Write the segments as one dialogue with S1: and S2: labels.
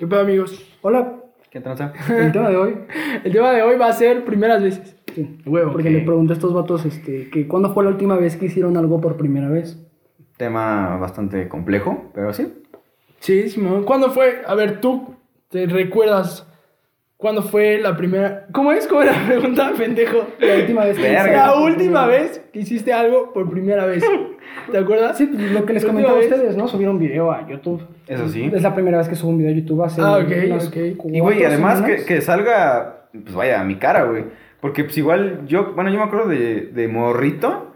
S1: ¿Qué pedo, amigos?
S2: Hola,
S3: ¿Qué tranza?
S2: el tema de hoy.
S1: El tema de hoy va a ser primeras veces.
S2: Sí,
S1: Huevo.
S2: porque le pregunté a estos vatos este, que cuándo fue la última vez que hicieron algo por primera vez.
S3: Tema bastante complejo, pero sí.
S1: Sí, Simón. ¿Cuándo fue? A ver, tú te recuerdas cuándo fue la primera. ¿Cómo es? ¿Cómo era la pregunta, pendejo?
S2: La última vez que
S3: Verga.
S1: La última vez que hiciste algo por primera vez. ¿Te acuerdas?
S2: Sí, pues, lo que les comentaba a ustedes, ¿no? Subir un video a YouTube.
S3: Eso sí.
S2: Es la primera vez que subo un video a YouTube hace
S1: Ah, ok,
S2: unas
S1: ok.
S2: cuatro
S3: Y güey, además que, que salga, pues vaya, a mi cara, güey. Porque pues igual yo, bueno, yo me acuerdo de, de morrito.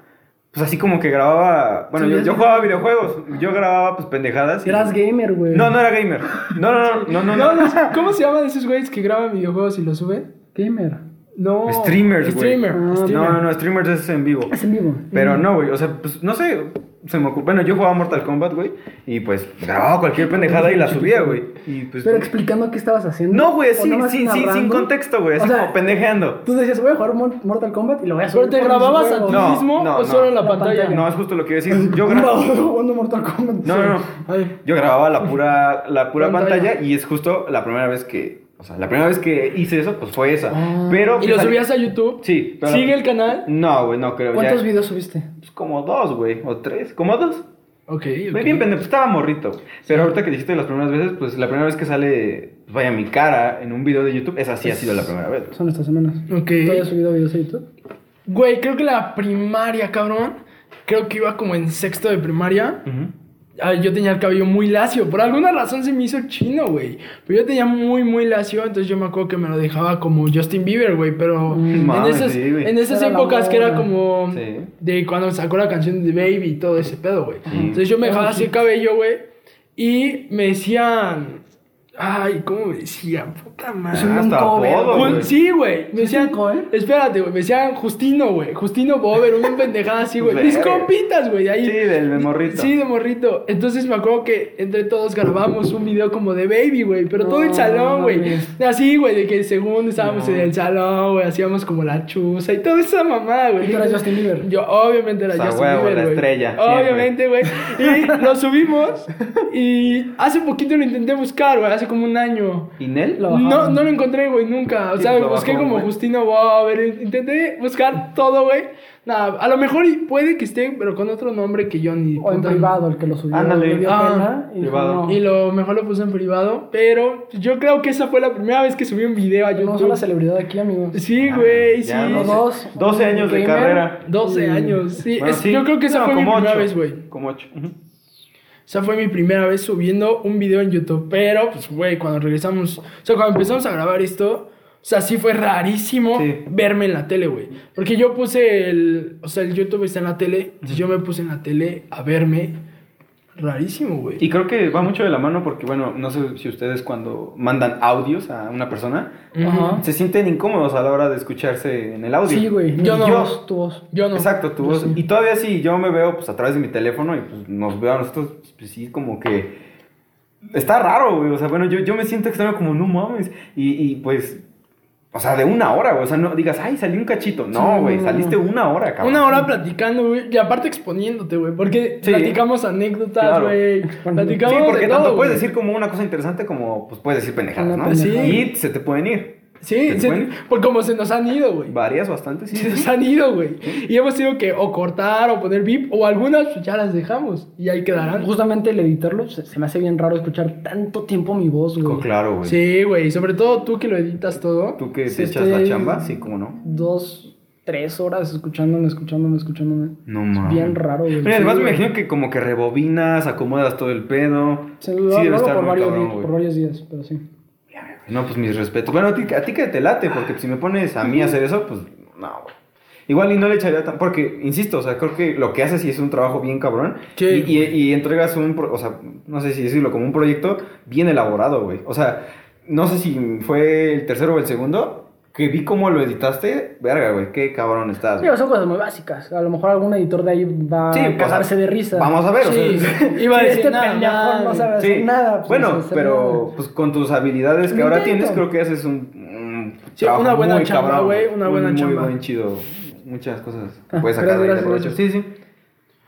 S3: Pues así como que grababa, bueno,
S1: Sí,
S3: yo, yo jugaba videojuegos, yo grababa pues pendejadas. y-
S2: Eras gamer, güey.
S3: No, no era gamer. No, no, no, no. No,
S1: no.
S3: no,
S1: ¿Cómo se llaman esos güeyes que graban videojuegos y los suben?
S2: Gamer.
S1: No.
S3: Streamers, güey.
S1: Streamer.
S2: Ah,
S1: streamer.
S3: No, no, no, streamers es en vivo.
S2: Es en vivo.
S3: Pero no, güey, o sea, pues no sé, se me ocurrió. Bueno, yo jugaba Mortal Kombat, güey, y pues grababa cualquier pendejada y la subía, güey. Y pues.
S2: Pero explicando qué estabas haciendo.
S3: No, güey, sí, sí, sí, sin contexto, güey, así
S2: O sea,
S3: como pendejeando.
S2: Tú decías, voy a jugar Mor- Mortal Kombat y lo voy a subir.
S1: ¿Pero te grababas a ti
S3: No,
S1: mismo
S3: no,
S1: o
S3: no.
S1: solo en la,
S2: La
S1: pantalla?
S2: pantalla.
S3: No, es justo lo que decís. Yo grababa.
S2: jugando Mortal Kombat.
S3: No, no, no. Yo grababa la pura, la pura
S1: Pantalla.
S3: pantalla. y es justo la primera vez que. O sea, la primera vez que hice eso, pues fue esa.
S2: Ah.
S3: Pero.
S1: ¿Y lo subías a YouTube?
S3: Sí, pero.
S1: ¿Sigue el canal?
S3: No, güey, no creo.
S2: ¿Cuántos
S3: ya-
S2: videos subiste?
S3: Pues como dos, güey, o tres. Como dos.
S1: Ok,
S3: Muy
S1: ok.
S3: bien, pendejo, pues estaba morrito. güey. Pero ahorita que dijiste las primeras veces, pues la primera vez que sale, pues, vaya, mi cara en un video de YouTube, esa sí ha sido la primera vez.
S2: Son estas semanas.
S1: Ok.
S2: ¿Tú hayas subido videos a YouTube?
S1: Güey, creo que la primaria, cabrón. Creo que iba como en sexto de primaria.
S3: Ujú.
S1: Ah, yo tenía el cabello muy lacio. Por alguna razón se me hizo chino, güey. Pero yo tenía muy, muy lacio. Entonces yo me acuerdo que me lo dejaba como Justin Bieber, güey. Pero
S2: Mm,
S1: en, esas,
S3: sí,
S1: en esas
S2: Era
S1: épocas que era como
S3: Sí.
S1: de cuando sacó la canción de Baby y todo ese pedo, güey.
S3: Sí.
S1: Entonces yo me dejaba
S2: Ah,
S1: así
S2: sí.
S1: el cabello, güey. Y me decían. Ay, ¿cómo me decían? Puta madre.
S2: Es un cover.
S1: Sí, güey. Me decían.
S2: cover?
S1: Espérate, güey. Me decían Justino, güey. Justino Bober, una pendejada así, güey. Mis compitas, güey. de ahí.
S3: Sí, del de morrito.
S1: Sí, de morrito. Entonces me acuerdo que entre todos grabamos un video como de baby, güey. Pero todo
S2: No,
S1: salón, güey. Así, güey, de que según estábamos
S3: No.
S1: en el salón, güey. Hacíamos como la chuza y toda esa mamada, güey.
S2: ¿Y tú eras Justin Bieber?
S1: Yo, obviamente, era
S3: O sea,
S1: Justin
S3: huevo,
S1: Bieber,
S3: la
S1: güey.
S3: estrella,
S1: Obviamente, güey. Y lo subimos. Y hace poquito lo intenté buscar, güey. Hace como un año.
S3: ¿Y Nel?
S2: Lo
S1: No, no lo encontré, güey, nunca. O sea, busqué como
S3: güey.
S1: Justino Bober, intenté buscar todo, güey. Nada, a lo mejor puede que esté, pero con otro nombre que yo ni...
S2: O en privado, el que lo subió.
S3: Ándale.
S1: Ah,
S2: pena y no.
S1: Y lo mejor lo puse en privado, pero yo creo que esa fue la primera vez que subí un video a
S2: No
S1: YouTube.
S2: soy la celebridad aquí, amigos.
S1: Sí, güey, sí.
S3: Ya,
S2: Los
S3: no sé.
S2: dos.
S3: 12 años de carrera.
S1: 12
S2: Y-
S1: años, sí.
S3: Bueno,
S1: Es-
S3: sí.
S1: Yo creo que esa
S3: No,
S1: fue mi primera
S3: ocho.
S1: vez, güey.
S3: Como 8.
S1: Esa fue mi primera vez subiendo un video en YouTube. Pero, pues, güey, cuando regresamos, o sea, cuando empezamos a grabar esto, o sea, sí fue rarísimo
S3: Sí.
S1: verme en la tele, güey. Porque yo puse el, o sea, el YouTube está en la tele, entonces yo me puse en la tele a verme. Rarísimo, güey.
S3: Y creo que va mucho de la mano porque, bueno, no sé si ustedes cuando mandan audios a una persona, se sienten incómodos a la hora de escucharse en el audio.
S2: Sí, güey.
S1: Yo no.
S2: voz, tu voz.
S1: Yo no.
S3: Exacto, tu
S2: Yo
S3: voz.
S2: sí.
S3: Y todavía si yo me veo pues a través de mi teléfono y pues nos veo a nosotros, pues sí, como que está raro, güey. O sea, bueno, yo, yo me siento extraño como, no mames. Y, y pues, o sea, de una hora, güey. O sea, no digas, ay, salí un cachito.
S2: Sí,
S3: No, güey, saliste una hora, cabrón.
S1: Una hora platicando, güey. Y aparte exponiéndote, güey. Porque
S3: Sí.
S1: platicamos anécdotas,
S3: Claro.
S1: güey.
S3: Sí,
S1: Platicamos
S3: porque
S1: de
S3: tanto
S1: todo,
S3: puedes decir como una cosa interesante como pues puedes decir pendejadas, ¿no?
S2: pendejada.
S3: Y se te pueden ir.
S1: Sí,
S3: ¿Te
S1: se-
S3: pueden?
S1: pues como se nos han ido, güey.
S3: Varias, bastantes.
S1: Se nos han ido, güey. Y hemos tenido que o cortar o poner VIP o algunas pues, ya las dejamos y ahí quedarán.
S2: Justamente el editarlo, se, se me hace bien raro escuchar tanto tiempo mi voz, güey.
S3: Claro, güey.
S1: Sí, güey. Sobre todo tú que lo editas todo.
S3: Tú que
S2: Sí,
S3: te echas la chamba, sí, cómo no.
S2: Dos, tres horas escuchándome, escuchándome, escuchándome.
S3: No
S2: Es
S3: mames.
S2: bien raro, güey.
S3: Mira, además
S2: Sí,
S3: me
S2: güey.
S3: imagino que como que rebobinas, acomodas todo el pedo.
S2: Se
S3: Sí,
S2: lo, lo
S3: debe estar
S2: por
S3: muy
S2: varios,
S3: cabrón,
S2: por varios días, pero sí.
S3: No, pues mis respetos. Bueno, a ti, a ti que te late, porque si me pones a mí a hacer eso, pues no, güey. Igual y no le echaría tan... Porque, insisto, o sea, creo que lo que haces sí es un trabajo bien cabrón.
S1: Sí.
S3: Y, y- y entregas un... pro- O sea, no sé si decirlo, como un proyecto bien elaborado, güey. O sea, no sé si fue el tercero o el segundo, que vi cómo lo editaste. Verga, güey, qué cabrón estás.
S2: Son cosas muy básicas. A lo mejor algún editor de ahí va
S3: Sí,
S2: a
S3: pues,
S2: cagarse de risa.
S3: Vamos a ver, o
S1: Sí,
S3: sea...
S1: iba a decir
S2: este
S1: nada
S2: no sabe
S3: Sí.
S2: hacer nada. pues,
S3: bueno, pero pues con tus habilidades que ahora tienes, creo que haces un, un
S1: Sí, una buena
S3: muy
S1: chamba,
S3: cabrón,
S1: güey, una buena
S3: muy,
S1: chamba.
S3: Muy buen chido, muchas cosas
S2: Ah,
S3: puedes sacar de ahí de
S2: gracias,
S3: provecho.
S2: gracias.
S3: Sí, sí.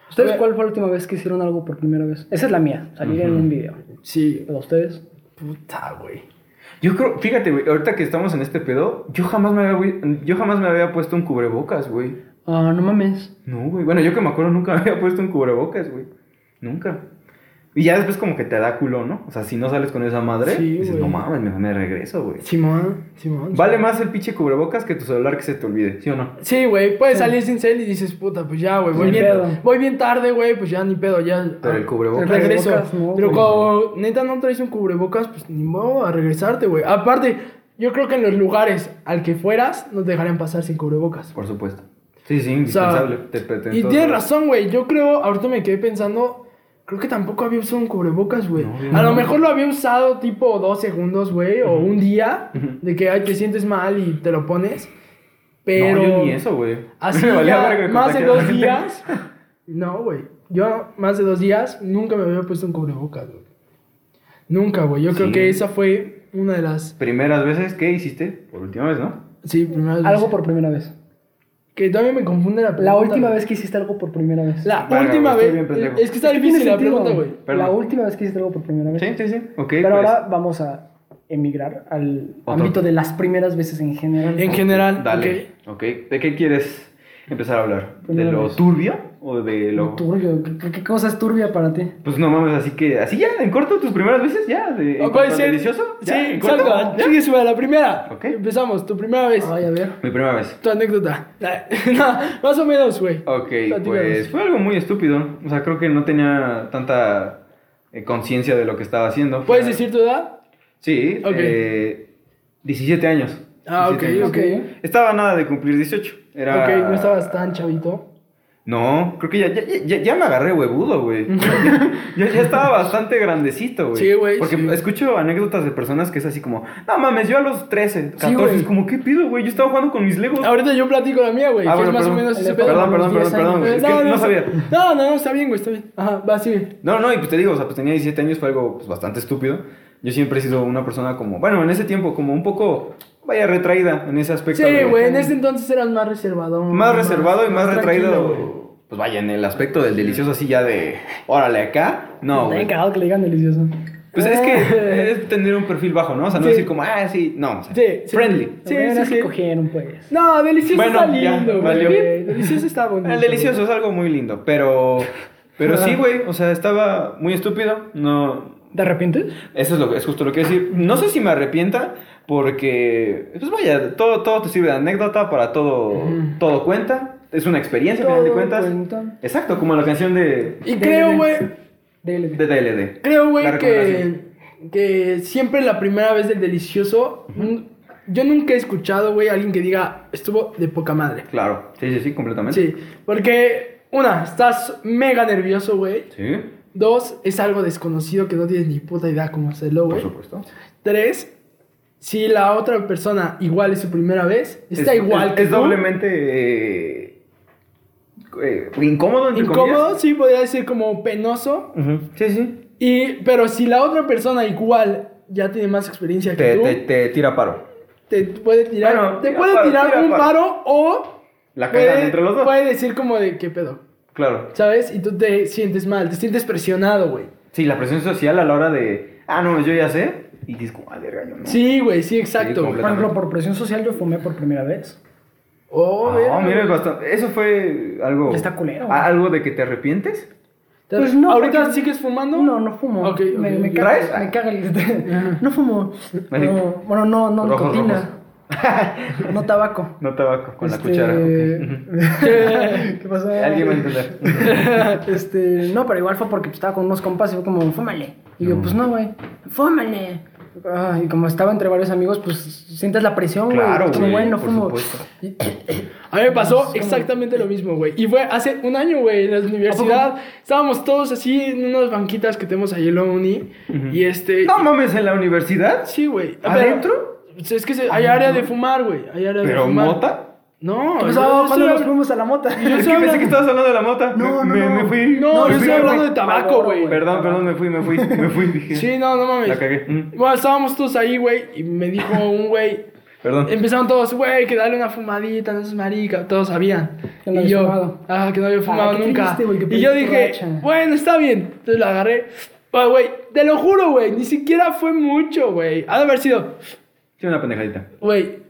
S2: ¿Ustedes cuál fue la última vez que hicieron algo por primera vez? Esa es la mía, salir en un video.
S1: Sí.
S2: ¿Pero ustedes?
S1: Puta, güey.
S3: Yo creo, fíjate, güey, ahorita que estamos en este pedo, yo jamás me había, yo jamás me había puesto un cubrebocas, güey.
S2: Ah, no mames.
S3: No, güey. Bueno, yo que me acuerdo nunca me había puesto un cubrebocas, güey. Nunca. Y ya después como que te da culo, ¿no? O sea, si no sales con esa madre,
S1: Sí,
S3: dices, no mames, me, me regreso, güey.
S1: Simón, Simón.
S3: Vale más el pinche cubrebocas que tu celular que se te olvide, ¿sí o no?
S1: Sí, güey, puedes salir sin cel y dices, puta, pues ya, güey, voy, bien,
S2: pedo.
S1: voy bien tarde, güey, pues ya ni pedo, ya.
S3: Pero el cubrebocas.
S1: Regreso.
S2: Cubrebocas, no,
S1: Pero cuando neta no traes un cubrebocas, pues ni modo a regresarte, güey. Aparte, yo creo que en los lugares al que fueras, no te dejarían pasar sin cubrebocas.
S3: Por supuesto. Sí, sí,
S1: O sea,
S3: indispensable. Te- te- te-
S1: y tienes razón, güey. Yo creo, ahorita me quedé pensando, creo que tampoco había usado un cubrebocas, güey.
S3: No,
S1: a lo
S3: no.
S1: mejor lo había usado tipo dos segundos, güey, o un día, de que ay, te sientes mal y te lo pones. Pero.
S3: No, yo ni eso, güey.
S1: Así ya, más de dos días. No, güey. Yo más de dos días nunca me había puesto un cubrebocas, güey. Nunca, güey. Yo creo que esa fue una de las.
S3: Primeras veces que hiciste, por última vez, ¿no?
S1: Sí, primeras
S2: Algo
S1: veces.
S2: por primera vez.
S1: Que todavía me confunde la pregunta.
S2: La última vez que hiciste algo por primera vez.
S1: La
S3: Verga,
S1: última
S3: güey, estoy
S1: vez.
S3: pendejo.
S1: Es que está difícil la
S2: sentido.
S1: pregunta, güey.
S3: Perdón.
S2: La última vez que hiciste algo por primera vez.
S3: Sí, sí, sí. Ok,
S2: Pero
S3: pues.
S2: ahora vamos a emigrar al
S3: Otro.
S2: ámbito de las primeras veces en general.
S1: En general,
S3: Dale. ok. ¿De qué quieres empezar a hablar? ¿De
S2: Primera
S3: lo
S2: vez.
S3: turbio o de lo.?
S2: Turbio. ¿Qué, qué cosa es turbia para ti?
S3: Pues no mames, así que. Así ya, en corto, tus primeras veces, ya. De,
S1: O puede ser.
S3: delicioso?
S1: Sí,
S3: ¿Ya? ¿En corto?
S1: exacto.
S3: ¿Ya?
S1: Sigue sube a la primera.
S3: Ok.
S1: Empezamos. Tu primera vez.
S2: Ay, a ver.
S3: Mi primera vez.
S1: Tu anécdota. no, más o menos, güey.
S3: Ok,
S1: Platícanos.
S3: pues fue algo muy estúpido. O sea, creo que no tenía tanta eh, conciencia de lo que estaba haciendo.
S1: ¿Puedes
S3: Fue-
S1: decir tu edad?
S3: Sí,
S1: Ok.
S3: eh, 17 años.
S1: Ah,
S3: 17
S1: ok,
S3: años.
S1: ok.
S3: Estaba nada de cumplir 18. Era...
S1: Ok, no estabas tan chavito.
S3: No, creo que ya, ya, ya, ya me agarré huevudo, güey. ya, ya estaba bastante grandecito, güey.
S1: Sí, güey,
S3: Porque
S1: sí.
S3: escucho anécdotas de personas que es así como, no mames, yo a los 13, 14,
S1: güey.
S3: es como, ¿qué pido, güey? Yo estaba jugando con mis legos.
S1: Ahorita yo platico la mía, güey.
S3: Ah,
S1: que
S3: bueno,
S1: es más
S3: perdón.
S1: o menos ese pedo.
S3: Perdón, perdón, perdón,
S2: 10
S3: perdón. Es que no, sabía.
S1: No, no, no, está bien, güey, está bien. Ajá, va, sigue.
S3: No, no, y pues te digo, o sea, pues tenía 17 años, fue algo pues, bastante estúpido. Yo siempre he sido una persona como, bueno, en ese tiempo, como un poco, vaya, retraída en ese aspecto.
S1: Sí, güey, en ese entonces eras más reservado.
S3: Más reservado y más, retraído. Pues vaya, en el aspecto del delicioso así ya de, órale acá. No,
S2: cagado que le digan delicioso.
S3: Pues es que es tener un perfil bajo, ¿no? O sea, no
S1: Sí.
S3: decir como, ah, sí, no. o sea,
S1: Sí, sí.
S3: friendly.
S1: Sí, sí, sí.
S2: cogieron, pues.
S1: No, delicioso
S3: Bueno,
S1: está lindo, güey. Delicioso está bonito.
S3: El delicioso es algo muy lindo, pero. Pero sí, güey, o sea, estaba muy estúpido. No.
S2: ¿Te arrepientes?
S3: Eso es, lo, es justo lo que decir. No sé si me arrepienta, porque. Pues vaya, todo, todo te sirve de anécdota, para todo, todo cuenta. Es una experiencia, al final de cuentas.
S2: cuenta.
S3: Exacto, como la canción de,
S1: Y creo, güey,
S2: DLD.
S3: de DLD.
S1: creo, güey, que, que siempre la primera vez del delicioso, yo nunca he escuchado, güey, a alguien que diga, estuvo de poca madre.
S3: Claro, sí, sí, sí, completamente.
S1: Sí, porque, una, estás mega nervioso, güey.
S3: Sí,
S1: Dos, es algo desconocido que no tienes ni puta idea cómo hacerlo,
S3: por
S1: güey.
S3: supuesto.
S1: Tres, si la otra persona igual es su primera vez, está
S3: Es-
S1: igual
S3: es,
S1: que
S3: es
S1: tú.
S3: doblemente eh, eh, incómodo, entre
S1: incómodo, sí, podría decir como penoso.
S3: Sí, sí.
S1: Y, pero si la otra persona igual ya tiene más experiencia que
S3: Te,
S1: tú,
S3: te,
S1: te,
S3: te tira paro.
S1: puede tirar,
S3: Bueno,
S1: te
S3: tira
S1: puede
S3: paro,
S1: tirar
S3: tira
S1: un
S3: paro.
S1: paro o
S3: La
S1: puede,
S3: entre los dos.
S1: puede decir como de qué pedo,
S3: Claro.
S1: ¿sabes? Y tú te sientes mal, te sientes presionado, güey.
S3: Sí, la presión social a la hora de, ah, no, yo ya sé. Y dices, como, ah, verga, no.
S1: Sí, güey, sí, exacto.
S3: Sí.
S2: Por ejemplo, por presión social yo fumé por primera vez.
S1: Oh, verga,
S3: mira, es bastante. Eso fue algo.
S2: Está culero.
S3: ¿Algo de que te arrepientes?
S1: ¿Te-
S2: Pues no,
S1: ¿Ahorita
S2: porque-
S1: sigues fumando?
S2: No, no fumo.
S1: Ok,
S2: me,
S1: ok,
S2: me caga,
S3: ¿Traes?
S2: me caga el... No fumo. No, bueno, no, no
S3: Rojos,
S2: nicotina. No tabaco.
S3: No tabaco, con
S2: Este,
S3: la cuchara. ok.
S2: ¿Qué pasó?
S3: Alguien va a entender.
S2: Este, no, pero igual fue porque estaba con unos compas y fue como, fúmale. Y yo, pues no, güey, fúmale. Ah, y como estaba entre varios amigos, pues sientes la presión, güey.
S3: Claro, güey,
S2: güey, no
S3: por
S2: fumo.
S3: supuesto.
S2: Y-
S1: A mí me pasó exactamente lo mismo, güey. Y fue hace un año, güey, en la universidad. Estábamos todos así en unas banquitas que tenemos ahí en la uni. Y este.
S3: No mames, en la universidad.
S1: Sí, güey. Pero-
S3: ¿Adentro?
S1: pues, Es que se- hay área de fumar, güey. Hay área de
S3: ¿Pero
S1: fumar.
S3: mota?
S1: No,
S2: ¿Qué
S1: yo
S2: pasó
S1: estoy
S2: cuando nos fuimos a la mota?
S1: Yo
S3: Es que pensé que estabas hablando de la mota.
S2: No, no,
S3: me,
S2: no.
S3: me fui.
S1: No,
S3: me
S1: yo estoy hablando de tabaco, güey.
S3: Perdón, perdón, me fui, me fui, me fui, dije.
S1: Sí, no, no mames.
S3: La cagué. Mm.
S1: Bueno, estábamos todos ahí, güey. Y me dijo un güey.
S3: Perdón.
S1: Empezaron todos, güey, que dale una fumadita, no es marica. Todos sabían.
S2: Que no
S1: y
S2: había
S1: yo,
S2: fumado.
S1: ah, que no había fumado
S2: qué
S1: nunca.
S2: triste, que
S1: y yo dije,
S2: borracha.
S1: bueno, está bien. Entonces la agarré. Ah, güey, te lo juro, güey, ni siquiera fue mucho, güey. Ha de haber sido,
S3: Sí, una pendejadita.
S1: güey,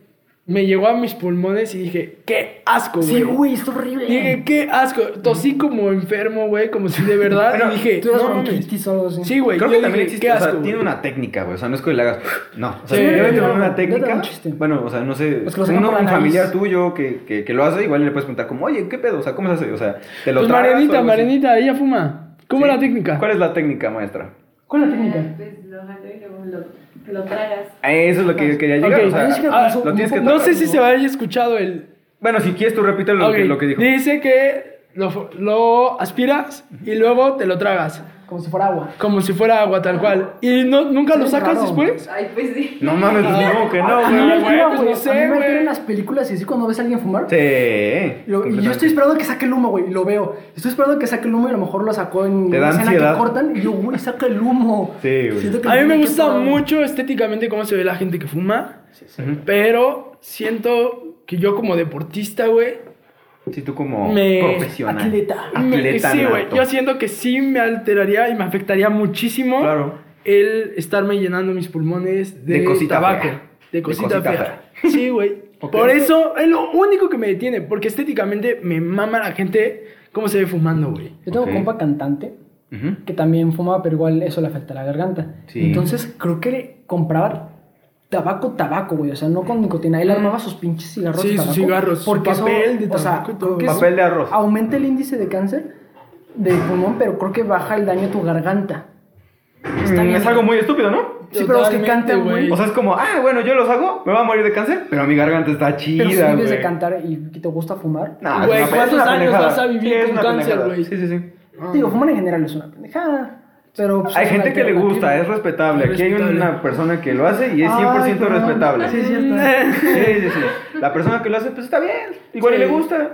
S1: me llegó a mis pulmones y dije, qué asco, güey.
S2: Sí, güey, es horrible.
S1: Dije, qué asco. Tosí como enfermo, güey, como si de verdad.
S3: Bueno,
S1: y dije,
S2: Tú eras
S1: no
S2: bronquitis o algo así.
S1: Sí, güey.
S3: Creo que también
S1: dije,
S3: existe,
S1: qué
S3: o sea,
S1: asco,
S3: tiene una técnica, güey. O sea, no es que le hagas. No, o sea,
S1: Sí,
S3: debe tener
S2: no,
S3: una técnica. Bueno, o sea, no sé.
S2: Es que lo sacan
S3: uno, un familiar tuyo que, que, que lo hace, igual le puedes preguntar, como, oye, ¿qué pedo? O sea, ¿cómo se hace? O sea, ¿te lo
S1: Pues
S3: tragas
S1: Marenita? Marenita, ella fuma. ¿Cómo
S3: Sí.
S1: es la técnica?
S3: ¿Cuál es la técnica, maestra?
S2: ¿Cuál es la técnica?
S4: Pues lo jalo y luego lo, lo tragas.
S3: A Eso es lo que yo quería llegar.
S1: Ok.
S3: O sea,
S2: Yo sí que
S1: Ah,
S2: como-
S3: lo tienes que
S2: como-
S1: No sé si se haya escuchado el.
S3: Bueno, si quieres, tú repite lo, que, lo que dijo.
S1: Dice que lo, lo aspiras y luego te lo tragas.
S2: Como si fuera agua.
S1: Como si fuera agua, tal cual. ¿Y no, nunca lo
S2: Sí,
S1: sacas
S2: raro.
S1: después?
S4: Ay, pues sí.
S3: No mames, pues
S1: Ah.
S3: no, que no,
S2: a mí me
S3: güey.
S1: güey, pues
S2: güey.
S1: no sé,
S2: a mí me
S1: güey.
S2: en las películas y así cuando ves a alguien fumar.
S3: Sí.
S2: Y, lo- y yo estoy esperando que saque el humo, güey. y Lo veo. Estoy esperando que saque el humo y a lo mejor lo sacó en
S3: Te
S2: una escena
S3: ansiedad.
S2: que cortan. Y yo, güey, saca el humo.
S3: Sí, güey.
S2: Siento que
S1: A mí me gusta mucho estéticamente cómo se ve la gente que fuma.
S3: Ujú.
S1: Pero siento que yo como deportista, güey.
S3: Sí, tú como
S1: Me-
S3: profesional.
S2: Atleta.
S1: me-
S3: Atleta
S1: Sí, güey. Yo siento que sí me alteraría y me afectaría muchísimo
S3: Claro.
S1: el estarme llenando mis pulmones de,
S3: De cosita
S1: tabaco.
S3: fea.
S1: De
S3: De
S1: cosita,
S3: cosita
S1: fea. Sí, güey. Por eso es lo único que me detiene. Porque estéticamente me mama la gente cómo se ve fumando, güey.
S2: Yo tengo
S3: Ok.
S2: un compa cantante que también fumaba, pero igual eso le afecta a la garganta.
S3: Sí.
S2: Entonces creo que compraba tabaco, tabaco, güey. O sea, no con nicotina. Él armaba sus pinches cigarros.
S1: Sí,
S2: de
S1: sus cigarros, su
S2: Porque eso,
S1: papel de
S2: o sea,
S1: tabaco y todo.
S2: creo que eso
S3: Papel de arroz.
S2: Aumenta el índice de cáncer de pulmón, pero creo que baja el daño a tu garganta. Está
S3: Mm,
S2: bien.
S3: Es algo muy estúpido, ¿no?
S2: Sí, pero los que cantan,
S1: güey.
S2: güey.
S3: O sea, es como, ah, bueno, yo los hago, me voy a morir de cáncer, pero mi garganta está chida,
S2: Pero si vives
S3: güey.
S2: de cantar y que te gusta fumar.
S3: No, es
S1: Güey,
S3: es
S1: ¿cuántos años vas a vivir
S3: es
S1: con cáncer, güey?
S3: Sí, sí, sí.
S2: Digo, fumar en general es una pendejada. Pero pues,
S3: Hay gente que le gusta, es respetable.
S1: Es
S3: Aquí hay una persona que lo hace y es
S2: Ay,
S3: 100%
S2: perdón.
S3: respetable.
S2: Sí.
S3: Sí, sí, sí. La persona que lo hace, pues está bien. Igual y
S1: Sí.
S3: le gusta.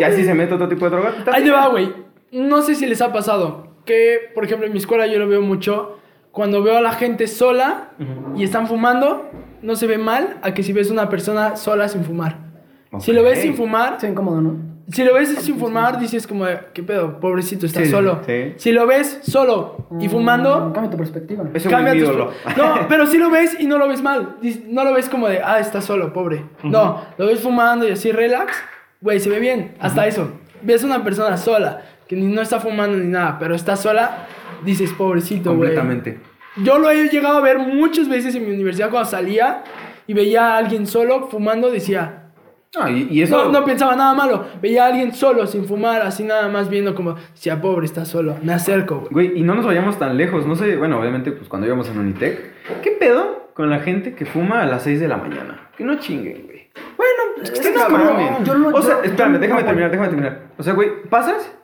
S3: Ya si se mete otro tipo de droga,
S1: Ahí
S3: bien.
S1: va, güey. No sé si les ha pasado que, por ejemplo, en mi escuela yo lo veo mucho. Cuando veo a la gente sola y están fumando, no se ve mal a que si ves una persona sola sin fumar. Si lo ves sin fumar,
S2: Sí, incómodo, ¿no?
S1: Si lo ves sin fumar, dices como, ¿qué pedo? Pobrecito, está
S3: Sí,
S1: solo.
S3: sí.
S1: Si lo ves solo y fumando,
S2: Mm, Cambia tu perspectiva.
S1: Cambia
S3: es
S1: tus-
S3: mi ídolo.
S1: No, pero si lo ves y no lo ves mal. No lo ves como de, ah, está solo, pobre. No, lo ves fumando y así relax. Güey, se ve bien. Hasta eso. Ves una persona sola, que ni no está fumando ni nada, pero está sola, dices, pobrecito, güey.
S3: Completamente.
S1: Yo lo he llegado a ver muchas veces en mi universidad cuando salía y veía a alguien solo fumando, decía,
S3: No, y, y eso.
S1: no, no pensaba nada malo. Veía a alguien solo, sin fumar, así nada más viendo como, decía, pobre, está solo. Me acerco, güey.
S3: Güey, y no nos vayamos tan lejos. No sé, bueno, obviamente, pues cuando íbamos en Unitec, ¿qué pedo con la gente que fuma a las 6 de la mañana? Que no chinguen, güey.
S1: Bueno,
S3: Es que no mamen.
S2: yo lo-
S3: O sea,
S2: yo-
S3: espérame,
S2: yo-
S3: déjame
S2: no,
S3: terminar, déjame terminar. O sea, güey, ¿pasas?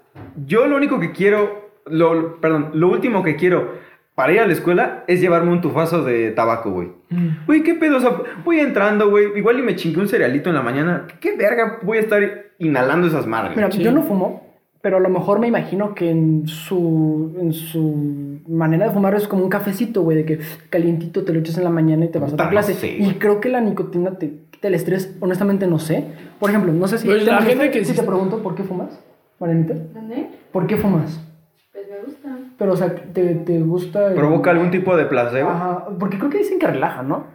S3: Yo lo único que quiero, lo- perdón, lo último que quiero para ir a la escuela es llevarme un tufazo de tabaco, güey.
S1: Mm.
S3: Güey, ¿qué pedo? O sea, voy entrando, güey, igual y me chingué un cerealito en la mañana. ¿Qué verga voy a estar inhalando esas madres?
S2: Mira,
S1: Sí.
S2: yo no fumo, pero a lo mejor me imagino que en su, en su manera de fumar es como un cafecito, güey, de que calientito te lo echas en la mañana y te vas a
S3: Puta,
S2: tu
S3: no
S2: clase.
S3: sé,
S2: y creo que la nicotina te quita el estrés, honestamente no sé. Por ejemplo, no sé si...
S1: Pues
S2: ¿te
S1: la gente que
S2: si
S1: sí-
S2: te pregunto por qué fumas, Marianita.
S4: ¿Dónde?
S2: ¿Por qué fumas?
S4: Pues me gusta.
S2: Pero, o sea, ¿te, te gusta...? el-
S3: ¿Provoca algún tipo de placebo?
S2: Ajá, porque creo que dicen que relaja, ¿no?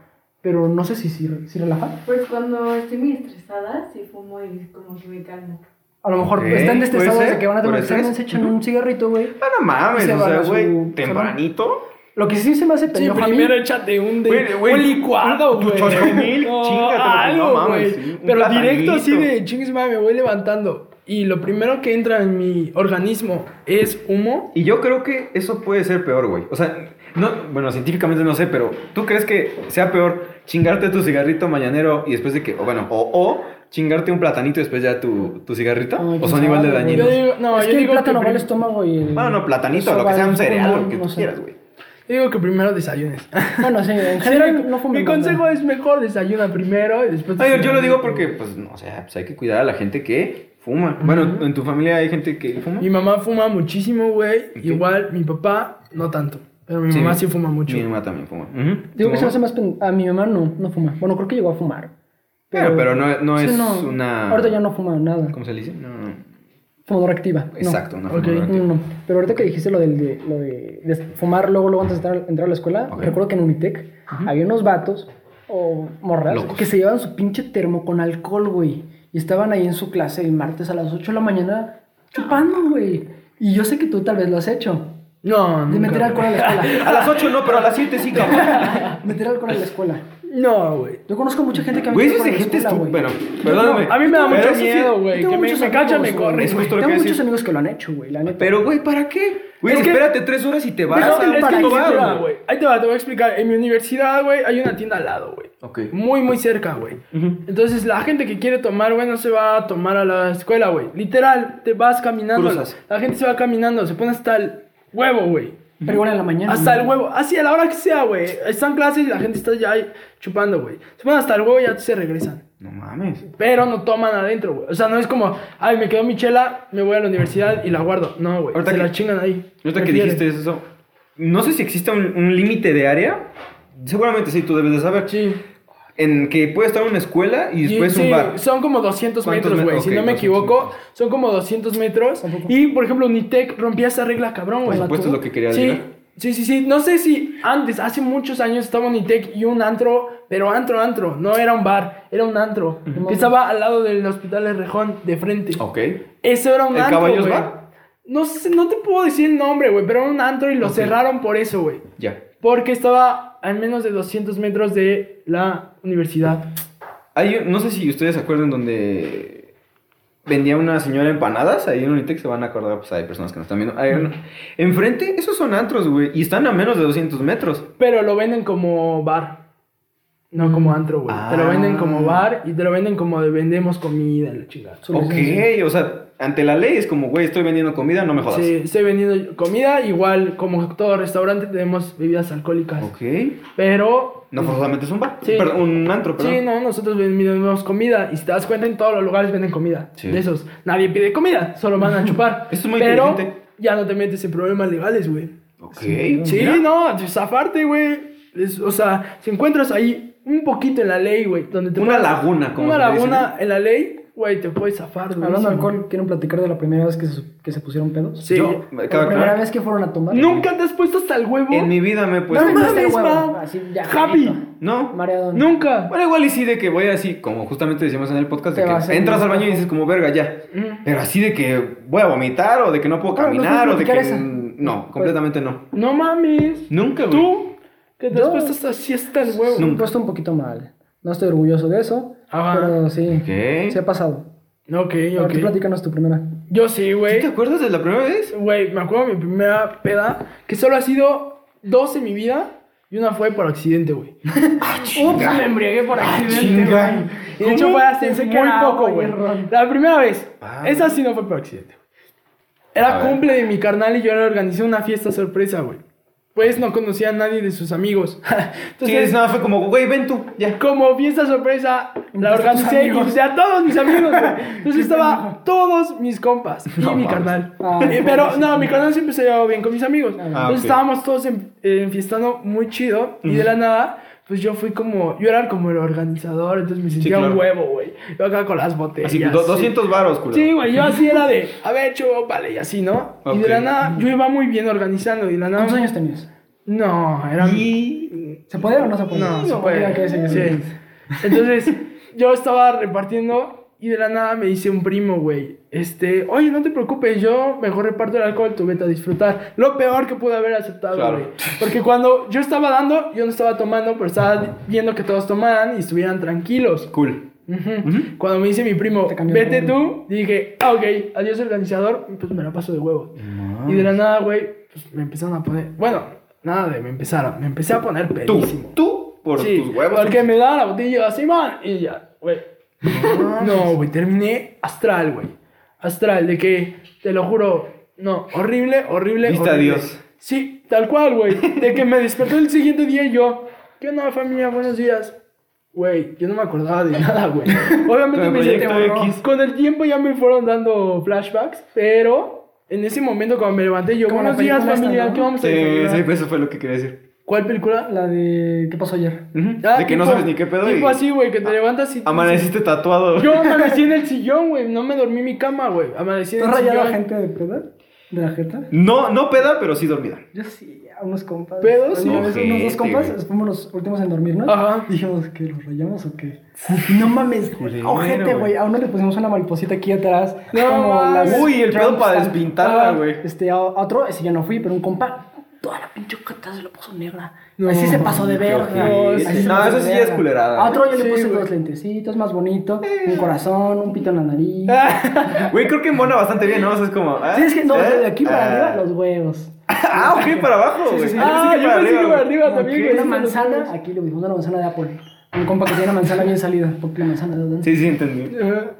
S2: Pero no sé si, si, si relaja.
S4: Pues cuando estoy muy estresada, sí fumo y como que me calmo.
S2: A lo mejor
S3: Ok,
S2: están
S3: ser,
S2: de que van a tener examen, se echan un cigarrito, güey.
S3: Ah, no mames,
S2: Se
S3: o sea, güey, tempranito.
S2: Lo que sí se me hace
S1: Sí,
S2: pendejo a mí-
S1: primero échate un, de,
S3: Güey, güey,
S1: un licuado,
S3: tu
S1: güey.
S3: chocomil, chingatelo,
S1: algo,
S3: no mames,
S1: güey.
S3: sí,
S1: Pero directo así de chingues madre, me voy levantando. Y lo primero que entra en mi organismo es humo.
S3: Y yo creo que eso puede ser peor, güey. O sea, no, bueno, científicamente no sé, pero ¿tú crees que sea peor chingarte tu cigarrito mañanero y después de que, o bueno, o, o chingarte un platanito y después ya tu, tu cigarrito?
S2: Ay,
S3: ¿O
S2: quién
S3: son igual de dañinos?
S1: Yo digo, no,
S2: es
S1: yo
S2: que
S1: digo
S2: el plátano
S1: que
S2: va al estómago y el...
S3: Bueno, no, platanito,
S2: eso
S3: lo que sea, un cereal,
S2: pulmón,
S3: lo que
S2: no
S3: tú
S2: sé.
S3: quieras, güey.
S1: yo digo que primero desayunes.
S2: Bueno, sí, en general no fumen.
S1: Mi consejo es mejor desayuna primero y después...
S3: Ay, yo lo digo porque, pues, no, o sea, pues hay que cuidar a la gente que fuma. Bueno, ¿en tu familia hay gente que fuma?
S1: Mi mamá fuma muchísimo, güey. Igual mi papá, no tanto. Pero mi
S3: Sí,
S1: mamá sí fuma mucho.
S3: Mi mamá también fuma.
S2: Digo que
S3: ¿Tu
S2: se me hace más... pen- A mi mamá no, no fuma. Bueno, creo que llegó a fumar.
S3: Pero, pero no, no
S2: Sí,
S3: es
S2: no.
S3: una...
S2: Ahorita ya no fuma nada.
S3: ¿Cómo se le dice? No, no.
S2: fumadora activa. No.
S3: Exacto, una
S1: Ok.
S3: fumadora
S2: No, no, no. Pero ahorita que dijiste lo, del, de, lo de, de fumar luego, luego antes de entrar, entrar a la escuela, recuerdo que en Unitec había unos vatos o morras
S3: Locos.
S2: que se llevaban su pinche termo con alcohol, güey. Y estaban ahí en su clase el martes a las 8 de la mañana chupando, güey. Y yo sé que tú tal vez lo has hecho.
S1: No,
S2: De
S1: nunca,
S2: meter alcohol a la escuela.
S3: A las 8 no, pero a las 7 sí, cabrón.
S2: meter alcohol a la escuela.
S1: No, güey.
S2: Yo conozco mucha gente que ha
S3: Güey, eso es de gente estúpida.
S2: güey.
S3: Pero, perdóname.
S1: A mí me da mucho miedo, güey.
S2: Tengo
S1: Que me,
S2: muchos
S1: me cachan, me
S2: amigos,
S1: corre,
S2: güey.
S3: Es justo lo
S2: Tengo
S3: que
S2: muchos
S3: decir.
S2: amigos que lo han hecho, güey, la neta.
S3: Pero, güey, ¿para qué? Güey,
S1: Es que-
S3: espérate tres horas y te vas.
S1: Es que siquiera,
S2: va,
S1: güey. Ahí te va, te voy a explicar. En mi universidad, güey, hay una tienda al lado, güey.
S3: Ok.
S1: Muy, muy cerca, güey. Entonces, la gente que quiere tomar, güey, no se va a tomar a la escuela, güey. Literal, te vas caminando.
S3: Cruzas.
S1: La gente se va caminando, se pone hasta el huevo, güey.
S2: Pero igual en la mañana.
S1: Hasta
S2: ¿no?
S1: el huevo. Así, a la hora que sea, güey. Están clases y la gente está ya ahí chupando, güey. Se ponen hasta el huevo y ya se regresan.
S3: No mames.
S1: Pero no toman adentro, güey. O sea, no es como, ay, me quedó mi chela, me voy a la universidad y la guardo. No, güey.
S3: Ahorita
S1: Se
S3: que-
S1: la chingan ahí.
S3: Ahorita que dijiste eso, no sé si existe un, un límite de área. Seguramente sí, tú debes de saber.
S1: Sí.
S3: En que puede estar una escuela y después
S1: sí,
S3: un bar.
S1: Son como 200
S3: ¿Cuántos
S1: metros, güey. Si no me
S3: 200
S1: equivoco,
S3: metros.
S1: son como 200 metros. Y, por ejemplo, Unitec rompía esa regla, cabrón, güey.
S3: Por supuesto es lo que quería
S1: Sí,
S3: llegar.
S1: sí, sí, sí. No sé si antes, hace muchos años, estaba Unitec y un antro, pero antro, antro. No era un bar, era un antro. Que estaba al lado del hospital de Rejón, de frente.
S3: Ok.
S1: Eso era un
S3: ¿El
S1: antro,
S3: Caballos. Bar?
S1: No sé, no te puedo decir el nombre, güey, pero era un antro y lo cerraron por eso, güey.
S3: Ya.
S1: Porque estaba a menos de 200 metros de la universidad.
S3: Hay, no sé si ustedes se acuerdan donde vendía una señora empanadas. Ahí en Unitec se van a acordar, pues hay personas que no están viendo. Hay una- Enfrente, esos son antros, güey. Y están a menos de 200 metros.
S1: Pero lo venden como bar. No como antro, güey. Te lo
S3: Ah.
S1: venden como bar y te lo venden como de vendemos comida y la chingada.
S3: Ok, o sea, ante la ley es como, güey, estoy vendiendo comida, no me jodas.
S1: Sí, estoy vendiendo comida. Igual, como todo restaurante, tenemos bebidas alcohólicas.
S3: Ok.
S1: Pero.
S3: No forzosamente es un bar.
S1: Sí.
S3: Perdón, un antro, perdón.
S1: Sí, no, nosotros vendemos comida. Y si te das cuenta, en todos los lugares venden comida.
S3: Sí.
S1: De esos. Nadie pide comida, solo van a chupar.
S3: Esto es muy
S1: Pero
S3: inteligente.
S1: ya no te metes en problemas legales, güey.
S3: Ok.
S1: Sí,
S3: mira.
S1: no, zafarte, güey. O sea, si encuentras ahí un poquito en la ley, güey, donde te
S3: Una laguna, como
S1: Una laguna en la ley, güey, te puedes zafar, güey.
S2: Hablando de alcohol, ¿quieren platicar de la primera vez que se, que se pusieron pedos?
S1: Sí.
S3: Yo,
S2: La primera vez que fueron a tomar.
S1: ¿Nunca te has puesto hasta el huevo?
S3: En mi vida me he puesto.
S2: No,
S1: mames,
S2: hasta el huevo. Así, ya,
S1: Happy.
S2: bonito.
S3: No.
S2: Mareadón.
S1: Nunca.
S3: Bueno, igual y sí de que voy así, como justamente decíamos en el podcast, de que entras al baño y dices como verga ya. Pero así de que voy a vomitar o de que no puedo
S2: Bueno, ¿nos
S3: caminar o de que...
S2: esa?
S3: No, completamente no.
S1: No mames.
S3: Nunca, güey.
S1: ¿Tú? Que te has puesto hasta así hasta el huevo.
S2: Me he puesto un poquito mal. No estoy orgulloso de eso,
S1: Ajá.
S2: pero sí.
S3: ¿Qué?
S2: Sí ha pasado.
S1: Ok,
S2: A ver, tú
S1: ok.
S2: platícanos tu primera.
S1: Yo sí,
S3: ¿Sí
S1: güey.
S3: ¿Te acuerdas de la primera vez?
S1: Güey, me acuerdo de mi primera peda, que solo ha sido dos en mi vida y una fue por accidente, güey. Ups, me embriagué por accidente,
S3: chinga.
S1: güey. Y de hecho fue hace muy
S2: que era
S1: poco, güey. La primera vez.
S3: Ah.
S1: Esa sí no fue por accidente. Era
S3: ver.
S1: cumple de mi carnal y yo le organizé una fiesta sorpresa, güey. Pues no conocía a nadie de sus amigos.
S3: Sí,
S1: Entonces,
S3: es nada, fue como, güey, ven tú, ya.
S1: como fiesta sorpresa, la organicé y invité a todos mis amigos, güey. Entonces estaba todos mis compas y
S3: No
S1: mi carnal.
S2: Ah,
S1: Eh, pero no, mi carnal siempre se llevaba bien con mis amigos.
S3: Ah,
S1: Entonces estábamos todos en, eh, enfiestando muy chido y de la nada, pues yo fui como, yo era como el organizador, entonces me sentía
S3: claro.
S1: un huevo, güey. Yo acá con las botellas.
S3: Así, do-
S1: sí.
S3: 200 varos, culo.
S1: Sí, güey, yo así era de, a ver, chulo, vale, y así, ¿no? Y de la nada, yo iba muy bien organizando y de la nada...
S2: ¿Cuántos años tenías?
S1: No, eran...
S2: ¿Se puede o no se puede?
S1: No, se
S2: que sí,
S1: Sí. Entonces, yo estaba repartiendo y de la nada me dice un primo, güey, este, oye, no te preocupes, yo mejor reparto el alcohol, tú vete a disfrutar. Lo peor que pude haber aceptado,
S3: Claro.
S1: güey. Porque cuando yo estaba dando, yo no estaba tomando, pero estaba viendo que todos tomaran y estuvieran tranquilos.
S3: Cool.
S1: Cuando me dice mi primo, vete tú, dije, ah, ok, adiós organizador, pues me la paso de huevo. Y de la nada, güey, pues me empezaron a poner, bueno, nada de me empezaron, me empecé a poner
S3: Tú,
S1: pedísimo.
S3: tú, por
S1: Sí,
S3: tus huevos.
S1: Porque me daba la botella así, man, y ya, güey. No, güey, terminé astral, güey. Astral, de que, te lo juro, no, horrible, horrible.
S3: Viste a
S1: horrible.
S3: Dios.
S1: Sí, tal cual, güey. De que me despertó el siguiente día y yo, ¿qué onda, familia? Buenos días. Güey, yo no me acordaba de nada, güey. Obviamente me
S3: proyecto
S1: terror.
S3: X.
S1: Con el tiempo ya me fueron dando flashbacks, pero en ese momento cuando me levanté yo, buenos días, familia,
S2: ¿no?
S1: ¿qué vamos a
S3: Sí,
S1: desayunar?"
S3: sí, pues eso fue lo que quería decir.
S1: ¿Cuál película?
S2: La de ¿Qué pasó ayer?
S1: Ah,
S3: de que no sabes ni qué pedo
S1: Tipo
S3: y
S1: así, güey, que te levantas y...
S3: amaneciste tatuado.
S1: Yo amanecí en el sillón, güey. No me dormí en mi cama, güey. Amanecí en
S2: ¿Tú
S1: el
S2: has rayado a
S1: sillón.
S2: gente de peda? ¿De la jeta?
S3: No, no peda, pero sí dormida.
S2: Yo sí, a unos compas.
S1: Pedo, sí.
S2: Vez unos dos compas,
S3: güey.
S2: fuimos los últimos en dormir, ¿no?
S1: Ajá.
S2: Dijimos, ¿que los rayamos o qué? No mames, ojete,
S3: güey.
S2: güey. A uno le pusimos una mariposita aquí atrás.
S1: No
S2: como
S1: mames.
S2: las
S3: Uy, el pedo para despintarla, güey.
S2: Este, a otro, ese ya no fui, pero un compa, toda la pinche cata se lo puso negra.
S1: No,
S2: Así se pasó de verga.
S3: ojete.
S2: Así se
S3: No, eso sí es culerada.
S2: A otro yo
S1: Sí,
S2: le puse dos lentecitos más bonito, un corazón, un pito en la nariz.
S3: Güey, creo que embona bastante bien, ¿no? O sea, es como. ah,
S2: Sí, es que no,
S3: ¿eh?
S2: de aquí para
S3: Ah.
S2: arriba, los huevos.
S3: Ah, ok, para abajo, güey.
S2: sí.
S1: Ah, yo
S3: para
S1: pensé que para arriba también, güey.
S2: Una
S1: sí,
S2: manzana, aquí le pusimos una manzana de Apple. Un compa que tiene una manzana bien salida, porque la manzana de?
S3: Sí, sí, entendí.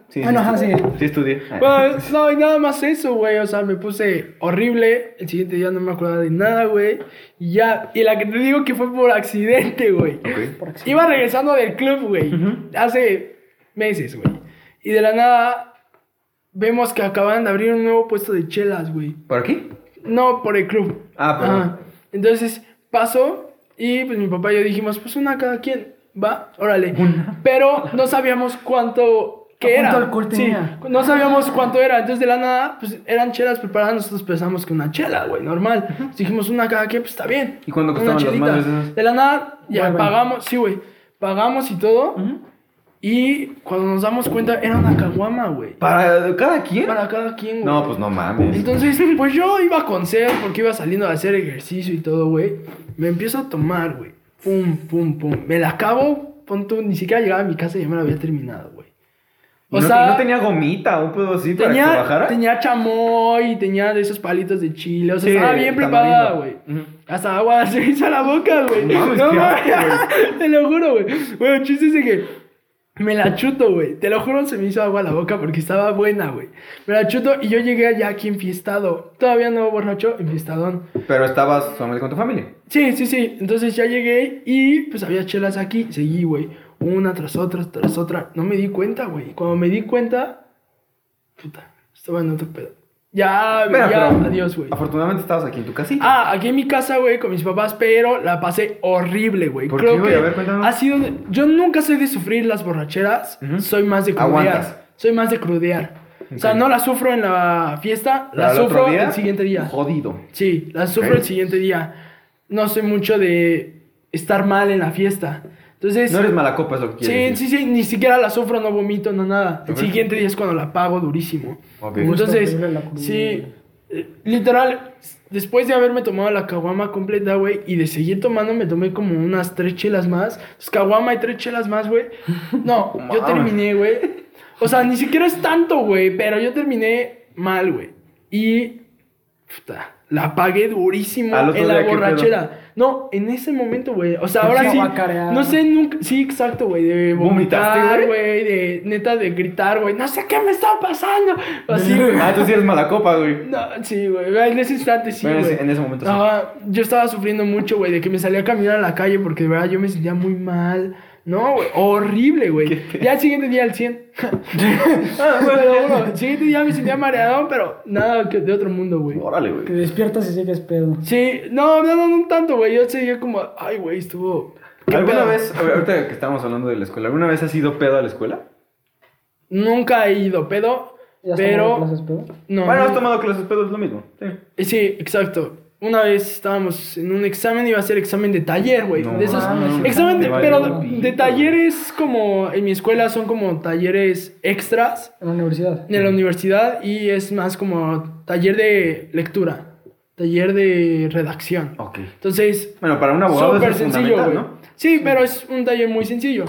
S3: Sí,
S2: Bueno,
S3: sí,
S2: ajá, sí.
S3: Sí, estudié.
S1: Bueno, no, y nada más eso, güey. O sea, me puse horrible. El siguiente día no me acordaba de nada, güey. Y ya. Y la que te digo que fue por accidente, güey.
S3: Ok.
S2: Por accidente.
S1: Iba regresando del club, güey. Hace meses, güey. Y de la nada vemos que acaban de abrir un nuevo puesto de chelas, güey.
S3: ¿Por aquí?
S1: No, por el club.
S3: Ah.
S1: Ajá. Entonces pasó y pues mi papá y yo dijimos, pues una cada quien, va, órale. Pero no sabíamos cuánto que
S2: ¿A
S1: era.
S2: cuánto alcohol
S1: Sí,
S2: tenía?
S1: no sabíamos cuánto era. Entonces de la nada, pues eran chelas preparadas. Nosotros pensamos que una chela, güey, normal. Entonces, dijimos una cada quien, pues está bien.
S3: ¿Y cuánto
S1: Una
S3: costaban las
S1: chelita.
S3: madres esas?
S1: De la nada, ya
S2: Bueno.
S1: pagamos, sí, güey. Pagamos y todo. Y cuando nos damos cuenta, era una caguama, güey.
S3: ¿Para cada quien?
S1: Para cada quien, güey.
S3: No, pues no mames.
S1: Entonces, pues yo iba con sed porque iba saliendo a hacer ejercicio y todo, güey. Me empiezo a tomar, güey. Pum, pum, pum. Me la acabo, pon tú, ni siquiera llegaba a mi casa y ya me la había terminado, güey.
S3: ¿Y
S1: O
S3: no,
S1: sea,
S3: no tenía gomita o un pedo así para que
S1: tenía,
S3: bajara?
S1: tenía chamoy, tenía de esos palitos de chile. O sea,
S3: Sí,
S1: estaba bien preparada, güey. Hasta agua se hizo a la boca, güey.
S3: No
S1: No Te lo juro, güey. Bueno, el chiste es de que me la chuto, güey. Te lo juro, se me hizo agua a la boca porque estaba buena, güey. Me la chuto y yo llegué allá aquí enfiestado. Todavía no borracho, enfiestadón.
S3: Pero estabas solamente con tu familia.
S1: Sí, sí, sí. Entonces ya llegué y pues había chelas aquí. Seguí, güey. Una tras otra, tras otra. No me di cuenta, güey. Cuando me di cuenta, puta, estaba en otro pedo. Ya, ya,
S3: pero
S1: adiós, güey.
S3: Afortunadamente estabas aquí en tu casita.
S1: Ah, aquí en mi casa, güey, con mis papás, pero la pasé horrible, güey.
S3: ¿Por
S1: Creo
S3: qué,
S1: que
S3: A ver, cuéntanos.
S1: ha sido. Yo nunca soy de sufrir las borracheras. Soy más de crudear.
S3: Aguantas.
S1: Soy más de crudear. O sea, no la sufro en la fiesta, la sufro el siguiente día.
S3: Jodido.
S1: Sí, la sufro el siguiente día. No soy mucho de estar mal en la fiesta. Entonces.
S3: No eres mala copa, es lo que
S1: Sí,
S3: quieres
S1: sí,
S3: decir.
S1: sí, ni siquiera la sufro, no vomito, no nada. El siguiente día es cuando la pago durísimo.
S3: Ok.
S1: Entonces, sí, eh, literal, después de haberme tomado la caguama completa, güey, y de seguir tomando, me tomé como unas tres chelas más. Pues caguama y tres chelas más, güey. No, yo terminé, güey. O sea, ni siquiera es tanto, güey, pero yo terminé mal, güey. Y, puta, la pagué durísimo en la borrachera. No, en ese momento, güey. O sea, ahora sí. No sé nunca. Sí, exacto, güey. De
S3: ¿Vomitaste,
S1: vomitar,
S3: güey?
S1: De neta, de gritar, güey. No sé qué me está pasando. Así, güey.
S3: Ah, tú sí eres mala copa, güey.
S1: No, sí, güey. En ese instante sí,
S3: Bueno, en
S1: güey.
S3: ese- en ese momento sí.
S1: Ajá, yo estaba sufriendo mucho, güey, de que me salía a caminar a la calle porque de verdad yo me sentía muy mal. No, güey, horrible, güey. Ya el siguiente día al 100. ah, bueno, bueno, el siguiente día me sentía mareado, pero nada que de otro mundo, güey.
S3: Órale,
S2: Que
S3: güey.
S2: despiertas y sigues pedo.
S1: Sí, no, no, no, no tanto, güey. Yo seguía como, ay, güey, estuvo. ¿qué
S3: ¿Alguna
S1: pedo?
S3: vez, ahorita que estamos hablando de la escuela, ¿alguna vez has ido pedo a la escuela?
S1: Nunca he ido pedo,
S2: ¿Ya has tomado clases pedo?
S1: No,
S3: bueno,
S1: no-
S3: has tomado clases pedo, es lo mismo. Sí.
S1: Sí, exacto. Una vez estábamos en un examen, iba a ser examen de taller, güey.
S3: No
S1: de esos.
S2: mames,
S1: examen de, pero de, talleres como en mi escuela son como talleres extras
S2: En la universidad.
S1: en la universidad y es más como taller de lectura, taller de redacción.
S3: Ok.
S1: Entonces,
S3: Bueno, para un abogado es
S1: sencillo, güey.
S3: ¿no?
S1: Sí, pero es un taller muy sencillo.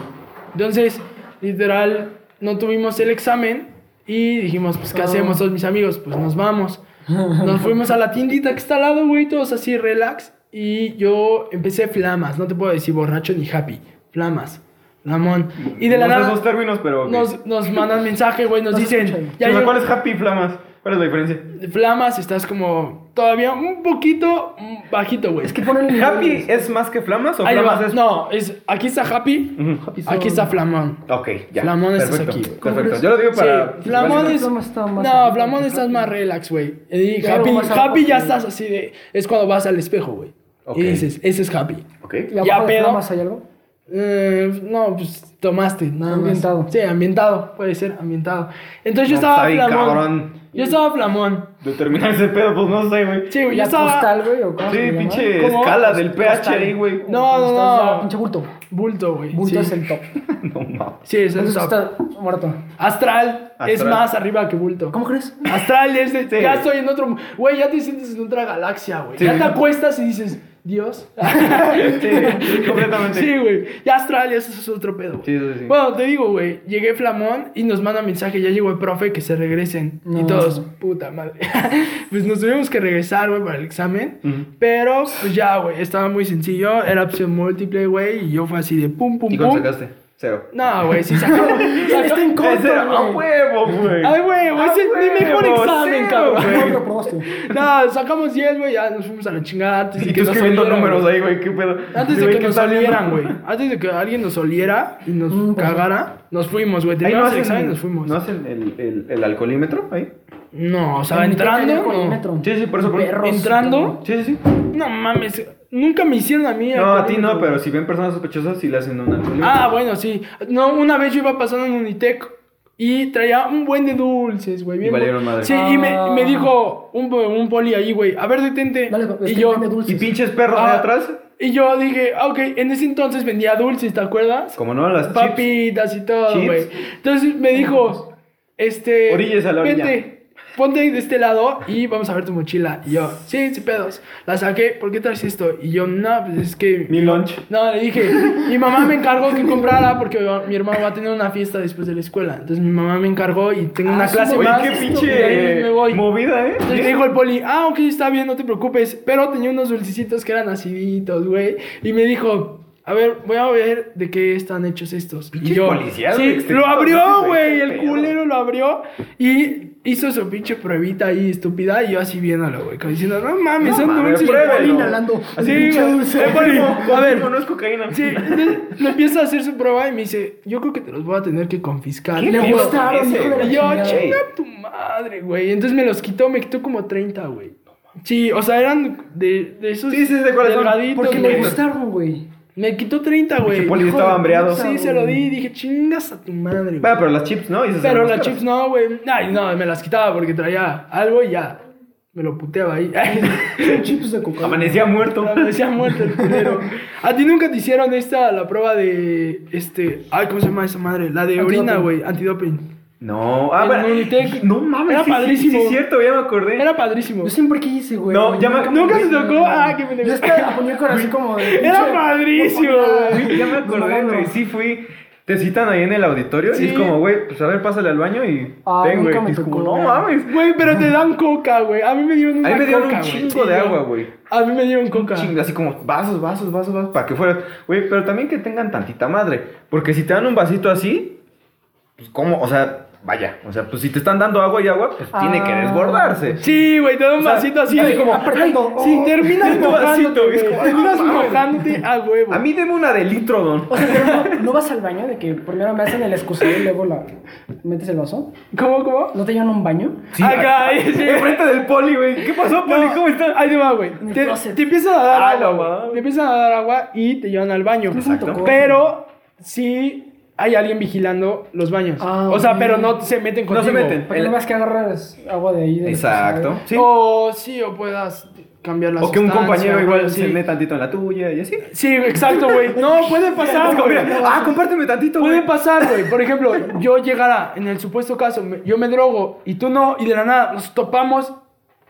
S1: Entonces, literal, no tuvimos el examen y dijimos, pues, ¿qué
S2: Oh.
S1: hacemos todos mis amigos? Pues nos vamos. Nos fuimos a la tiendita que está al lado, güey, todos así, relax. Y yo empecé flamas, no te puedo decir borracho ni happy, flamas, flamón. Y de la
S3: no sé
S1: nada
S3: esos términos, pero...
S1: nos, nos mandan mensaje, güey, nos
S2: No
S1: dicen,
S2: escuchan.
S1: ya
S3: O sea,
S1: llegó-
S3: ¿Cuál es Happy Flamas? ¿Cuál es la diferencia?
S1: flamas, estás como todavía un poquito bajito, güey.
S2: Es que ponen.
S3: ¿Happy es más que Flamas o
S1: Ahí
S3: Flamas
S1: va.
S3: es...?
S1: No, es, aquí está happy, aquí está flamón.
S3: Ok, ya.
S1: Flamón estás
S3: Perfecto,
S1: aquí, güey.
S3: Perfecto. Yo lo digo para...
S1: Sí, Flamón es.
S2: Flamón está más
S1: No, Flamón estás más relax, güey. Y
S2: Ya
S1: Happy, happy ya estás así de. Es cuando vas al espejo, güey.
S3: Ok.
S1: Y dices, ese es happy.
S3: Ok.
S2: ¿Y
S1: Ya, pedo.
S2: flamas hay algo?
S1: Eh, no, pues tomaste, nada
S2: Ambientado.
S1: más. Sí, ambientado, puede ser ambientado. Entonces yo
S3: No,
S1: estaba
S3: está bien
S1: flamón.
S3: cabrón.
S1: Yo estaba flamón.
S3: Determinar ese pedo, pues no sé, güey.
S1: Sí, güey, yo
S2: ¿La
S1: estaba.
S2: postal, güey? ¿O cómo
S3: Sí,
S2: se
S3: pinche
S1: ¿Cómo?
S3: escala del pH ahí, güey.
S1: No, no,
S2: ya,
S1: no.
S2: Pinche bulto.
S1: Bulto, güey.
S2: Bulto
S1: sí.
S2: es el top.
S3: No mames.
S1: Sí, es el
S2: Entonces
S1: top.
S2: está muerto.
S1: Astral, es
S3: Astral.
S1: más arriba que bulto.
S2: ¿Cómo crees?
S1: Astral es de.
S3: Sí.
S1: Ya estoy en otro. Güey, ya te sientes en otra galaxia, güey.
S3: Sí.
S1: Ya te acuestas y dices, Dios.
S3: Sí, completamente.
S1: Sí, güey. Ya Astral, ya eso es otro pedo.
S3: Sí, sí, sí.
S1: Bueno, te digo, güey, llegué flamón y nos manda mensaje, ya llegó el profe, que se regresen. Y todos, puta madre. pues nos tuvimos que regresar, güey, para el examen. Pero, pues ya, güey, estaba muy sencillo. Era opción múltiple, güey, y yo fue así de pum, pum,
S3: ¿Y
S1: pum.
S3: cuánto sacaste? Cero.
S1: No, güey, sí sacamos.
S2: Está en contra,
S3: Cero, a huevo, güey.
S1: Ay, güey, güey,
S3: A
S1: ese es mi mejor examen,
S3: cero,
S1: cabrón.
S3: güey.
S2: ¿Cómo lo probaste?
S1: No, sacamos 10, güey, ya nos fuimos a la chingada antes de
S3: Y
S1: que nos
S3: escribiendo
S1: olieran,
S3: números
S1: güey.
S3: ahí, güey, qué pedo.
S1: Antes de que
S3: ¿qué
S1: nos olieran, güey. Antes de que alguien nos oliera y nos
S2: Mm, pues,
S1: cagara, nos fuimos, güey. Terminamos el
S3: hacen,
S1: examen y nos fuimos.
S3: ¿No hacen el, el, el alcoholímetro ahí?
S1: No, o sea, entrando.
S3: Sí, sí, por eso. por eso.
S2: Perros.
S1: Entrando.
S3: Sí, sí, sí.
S1: No mames, nunca me hicieron a mí.
S3: No, a ti no, pero si ven personas sospechosas, sí le hacen un alcoholímetro.
S1: Ah, bueno, sí. No, una vez yo iba pasando en Unitec y traía un buen de dulces, güey. bien
S3: Y valieron madre.
S1: Sí, y me,
S2: Ah.
S1: me dijo un, un poli ahí, güey, a ver, detente.
S2: Dale, es
S1: y yo,
S2: dulces.
S3: ¿Y pinches perros
S1: Ah,
S3: ahí atrás?
S1: Y yo dije, ah, ok, en ese entonces vendía dulces, ¿te acuerdas?
S3: Como no, las chips.
S1: Papitas y todo, güey. Entonces me dijo, este.
S3: Orillas a la orilla.
S1: Vente, ponte de este lado y vamos a ver tu mochila. Y yo, sí, sí, pedos. La saqué, ¿por qué traes esto? Y yo, no, pues es que.
S3: Mi lunch.
S1: No, le dije, mi mamá me encargó que comprara porque mi hermano va a tener una fiesta después de la escuela. Entonces mi mamá me encargó y tengo una
S2: Ah,
S1: clase más.
S3: qué
S1: y ahí
S3: pinche
S1: me voy.
S3: movida, ¿eh?
S1: Entonces me dijo el poli, ah, ok, está bien, no te preocupes. Pero tenía unos dulcecitos que eran aciditos, güey. Y me dijo, a ver, voy a ver de qué están hechos estos. Y yo,
S3: policías,
S1: sí, lo abrió, güey. El culero lo abrió y hizo su pinche pruebita ahí estúpida. Y yo así viéndolo, güey, como diciendo, no mames,
S3: No
S1: son
S3: mames,
S1: dulces.
S3: pruébelo.
S2: Inhalando.
S3: Así, dulce.
S1: A ver,
S3: No, no es cocaína.
S1: Sí, le empieza a hacer su prueba y me dice, yo creo que te los voy a tener que confiscar.
S3: ¿Qué
S1: Le gustaron? Y yo, chinga tu madre, güey. Entonces me los quitó, me quitó como 30, güey. Sí, o sea, eran de, de esos
S3: Sí, sí, de
S1: delgaditos,
S2: Porque le gustaron, güey.
S1: Me quitó 30, güey.
S3: Pinche poli estaba hambreado.
S1: Sí, se lo di y dije, chingas a tu madre, güey.
S3: Bueno, pero las chips, ¿no?
S1: Pero las chips no, güey. Ay, no, me las quitaba porque traía algo y ya. Me lo puteaba ahí.
S2: Chips de coca.
S3: Amanecía muerto.
S1: Parecía muerto el culero. ¿A ti nunca te hicieron esta, la prueba de, este, ay, ¿cómo se llama esa madre? La de orina, güey, antidoping.
S3: No, ah,
S1: En Unitec.
S3: No mames,
S1: Era
S3: sí, sí,
S1: padrísimo.
S3: Sí, es cierto, ya me acordé.
S1: Era padrísimo.
S2: Yo siempre quise, güey.
S3: No, ya me-
S1: ¿Nunca se tocó? Ah, qué pendejo.
S2: Yo estaba ponía con así como de.
S1: Era padrísimo, güey.
S3: Ya me acordé, güey. Sí fui. Te citan ahí en el auditorio
S1: Sí.
S3: y es como, güey, pues a ver, pásale al baño y
S2: Ah,
S3: ten, güey. Y es como,
S2: tocó,
S3: no mames.
S1: Güey, pero te dan coca, güey. A mí me dieron una
S3: A mí me dieron
S1: coca,
S3: un chingo
S1: Sí,
S3: de
S1: no.
S3: agua, güey.
S1: A mí me dieron coca.
S3: Chingo, así como vasos, vasos, vasos, vasos, para que fuera. Güey, pero también que tengan tantita madre. Porque si te dan un vasito así, pues cómo, o sea, vaya. O sea, pues si te están dando agua y agua, pues tiene que
S2: Ah.
S3: desbordarse.
S1: Sí, güey, te da un
S3: O sea,
S1: vasito así.
S3: así
S1: de-
S3: como,
S2: apretando.
S1: Ay, Sí,
S2: Oh.
S1: terminas mojándote,
S3: es
S1: güey.
S3: como,
S1: Terminas mojándote a huevo.
S3: A mí deme una de litro, don.
S2: O sea, pero no, no vas al baño de que primero me hacen el excusado y luego la metes el vaso.
S1: ¿Cómo, cómo?
S2: ¿No te llevan a un baño?
S3: Sí,
S1: Acá,
S3: a-
S1: sí.
S3: Enfrente del poli, güey. ¿Qué pasó, poli?
S1: No,
S3: ¿Cómo estás?
S1: Ahí te va, güey. Te, empiezan a dar
S3: Ah,
S1: agua. Te empiezan a dar agua y te llevan al baño.
S3: Exacto.
S1: Pero sí hay alguien vigilando los baños.
S2: Ah,
S1: o sea, pero no se meten
S3: No
S1: contigo.
S3: se meten.
S2: Para que no veas que agarras agua de ahí. del
S3: Exacto. Sí.
S1: O sí, o puedas cambiar la
S3: O que un compañero igual se
S1: sí.
S3: mete tantito en la tuya y así.
S1: Sí, exacto, güey. No, puede pasar, güey.
S3: ah, compárteme tantito,
S1: Puede pasar, güey. Por ejemplo, yo llegara, en el supuesto caso, yo me drogo y tú no, y de la nada nos topamos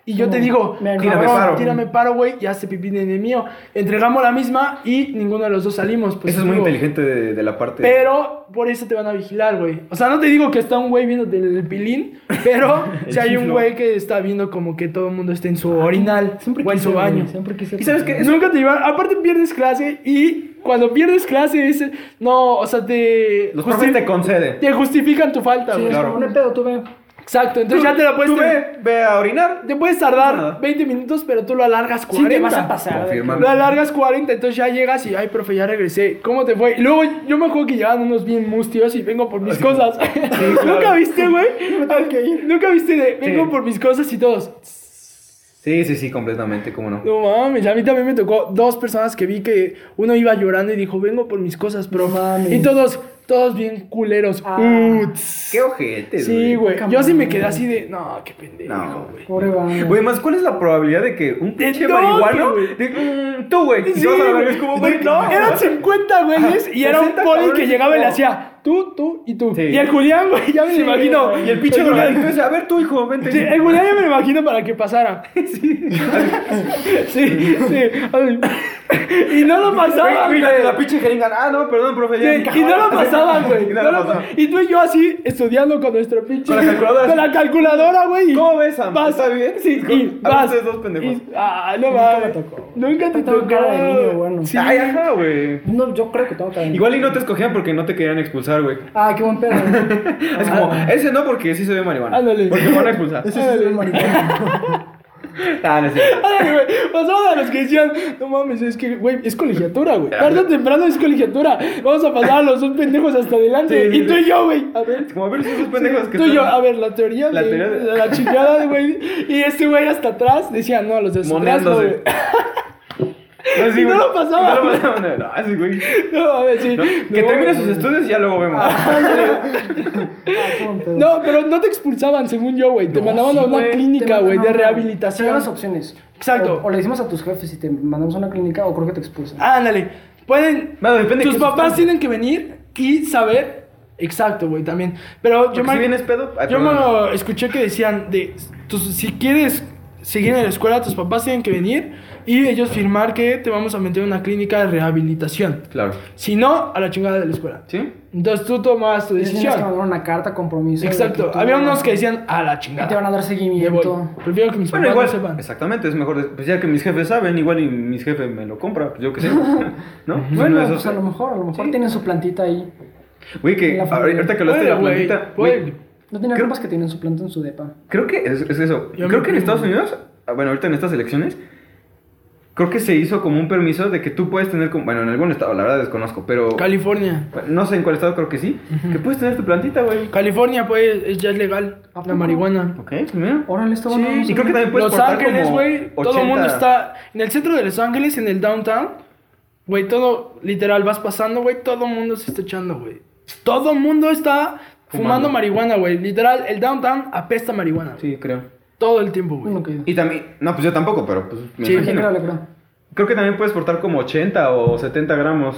S1: y yo te digo,
S2: me
S3: Tírame
S1: cabrón,
S3: paro.
S1: tírame paro, güey, y hace pipí en el mío. Entregamos la misma y ninguno de los dos salimos. Pues,
S3: Eso es muy
S1: digo,
S3: inteligente de, de la parte.
S1: Pero por eso te van a vigilar, güey. O sea, no te digo que está un güey viéndote el, el pilín, pero
S3: El
S1: si hay un güey que está viendo como que todo el mundo esté en su orinal
S2: Siempre
S1: o en su baño.
S2: Siempre quise.
S3: ¿Y sabes qué?
S1: Nunca te llevan. Aparte pierdes clase y cuando pierdes clase es. No, o sea, te.
S3: Los profes te conceden.
S1: te justifican tu falta,
S2: Sí,
S1: güey.
S2: es
S3: claro.
S2: hay pedo, tú ve.
S1: Exacto, entonces ya te la puedes.
S3: Tú ve, ve a orinar.
S1: Te puedes tardar 20 minutos, pero tú lo alargas
S2: Sí,
S1: 40.
S2: te vas a pasar.
S1: Lo alargas 40, entonces ya llegas y, ay, profe, ya regresé. ¿Cómo te fue? Y luego yo me acuerdo que llegaban unos bien mustios y vengo por mis
S3: Así
S1: cosas. ¿Nunca viste, güey?
S2: Ir.
S1: ¿Nunca viste de vengo
S3: Sí.
S1: por mis cosas y todos?
S3: Sí, sí, sí, completamente, cómo no.
S1: No mames, a mí también me tocó dos personas que vi que uno iba llorando y dijo, vengo por mis cosas, bro.
S2: No mames.
S1: Y todos, todos bien culeros.
S2: Ah.
S1: Uts.
S3: Qué ojete,
S1: Sí, güey. Yo sí me quedé así de, no, qué pendejo,
S3: No.
S1: güey.
S2: Pobre banda.
S3: Güey, más, ¿cuál es la probabilidad de que un pinche
S1: no,
S3: marihuano... de- mm, tú, güey.
S1: Sí, güey.
S3: no.
S1: Eran 50 güeyes y era un
S3: 60
S1: poli que llegaba y le
S3: no.
S1: hacía tú, tú y tú.
S3: Sí.
S1: Y el Julián, güey, ya me lo imagino.
S3: Y el pinche
S1: Julián-
S3: ese, a ver tú, hijo, vente.
S1: Sí, el Julián ya me lo imagino para que pasara. Sí. Sí, sí. Y no lo pasaban,
S3: Güey, la, la pinche jeringa. Ah, no, perdón, profe. ya
S1: Sí,
S3: encajó.
S1: y no lo pasaban, güey.
S3: Y no lo
S1: tú y yo así estudiando con nuestro pinche.
S3: Con la calculadora.
S1: Con la calculadora, güey.
S3: ¿Cómo ves, Sam?
S1: vas-
S3: ¿Está bien?
S1: Sí,
S3: Con-
S1: y vas.
S3: ustedes dos pendejos.
S1: y- ah, no
S2: Nunca
S1: mames.
S2: me tocó.
S1: Nunca te
S2: Tengo
S1: tocó.
S2: cara de niño, bueno.
S1: Sí.
S3: Ay, ajá, güey.
S2: No, yo creo que tengo que
S3: Igual y no te escogían porque no te querían expulsar, güey.
S2: Ah, qué buen pedo.
S3: Es como, ese no porque sí se ve marihuana.
S1: Ándale.
S3: Porque me van a expulsar.
S2: Ese sí es el maricón.
S3: Ah, no.
S1: Ay, güey, pasaban a los que decían, no mames, es que, güey, es colegiatura, güey. Tarde o temprano es colegiatura. Vamos a pasar a los dos pendejos hasta adelante.
S3: Sí,
S1: y tú
S3: sí.
S1: y yo, güey. A ver.
S3: Como a ver si esos pendejos que
S1: Tú y yo, a ver, la teoría,
S3: La
S1: de,
S3: teoría de-
S1: de la chingada, güey. Y este güey hasta atrás decía, no, los de
S3: Moneándose.
S1: güey.
S3: No, sí,
S1: Y no lo pasaban.
S3: No lo. No, sí, güey.
S1: No, a ver, sí.
S3: ¿No? Que
S1: No,
S3: termine sus estudios y ya luego vemos.
S2: Ah.
S1: No, pero no te expulsaban, según yo, güey. Te
S3: No,
S1: mandaban
S3: sí,
S1: a una
S3: güey.
S1: clínica, güey, de rehabilitación.
S2: dan las opciones.
S1: Exacto.
S2: O, o le decimos a tus jefes si te mandamos a una clínica o creo que te expulsan.
S1: Ándale. Pueden.
S3: Bueno, depende de
S1: Tus papás tienen que venir y saber. Exacto, güey, también. Pero yo
S3: Porque
S1: me.
S3: si vienes pedo. ay,
S1: yo
S3: perdón.
S1: me escuché que decían de. tus- si quieres seguir en la escuela, tus papás tienen que venir y ellos firmar que te vamos a meter en una clínica de rehabilitación.
S3: Claro.
S1: Si no, a la chingada de la escuela.
S3: ¿Sí?
S1: Entonces tú tomas tu
S2: Tienes que
S1: decisión.
S2: mandar una carta compromiso.
S1: Exacto. Había unos que decían a la
S2: Y
S1: chingada.
S2: te van a dar seguimiento.
S1: Prefiero que mis
S3: Bueno,
S1: papás
S3: igual.
S1: no sepan.
S3: Exactamente, es mejor. Pues ya que mis jefes saben, igual y mis jefes me lo compran. Pues yo qué sé. ¿No?
S2: Bueno,
S3: eso
S2: pues a lo mejor, a lo mejor
S3: Sí.
S2: tienen su plantita ahí.
S3: Güey, que ahorita que hablaste de la
S1: Puede, güey,
S3: plantita.
S1: puede.
S2: No tienen
S3: Creo-
S2: compas que tienen su planta en su depa.
S3: Creo que es, es eso.
S1: Yo
S3: creo que en. Estados Unidos, ah, bueno, ahorita en estas elecciones, creo que se hizo como un permiso de que tú puedes tener, como, bueno, en algún estado, la verdad desconozco, pero
S1: California.
S3: no sé en cuál estado creo que sí, que puedes tener tu plantita, güey.
S1: California, pues, es- ya es legal.
S2: ¿A
S1: La marihuana.
S3: Ok, pues mira.
S2: Órale, esto
S1: Sí,
S2: no-
S3: Y creo que también puedes
S1: Los Ángeles,
S3: como
S1: güey. Todo el
S3: 80.
S1: mundo está. En el centro de Los Ángeles, en el downtown. Güey, todo. Literal, vas pasando, güey. Todo el mundo se está echando, güey. Todo el mundo está fumando,
S3: Fumando.
S1: marihuana, güey. Literal, el downtown apesta marihuana.
S3: Sí, creo.
S1: Todo el tiempo, güey.
S2: Que-
S3: Y también, no, pues yo tampoco, pero pues me
S1: Sí,
S3: imagino.
S2: creo, creo.
S3: Creo que también puedes portar como 80 o 70 gramos,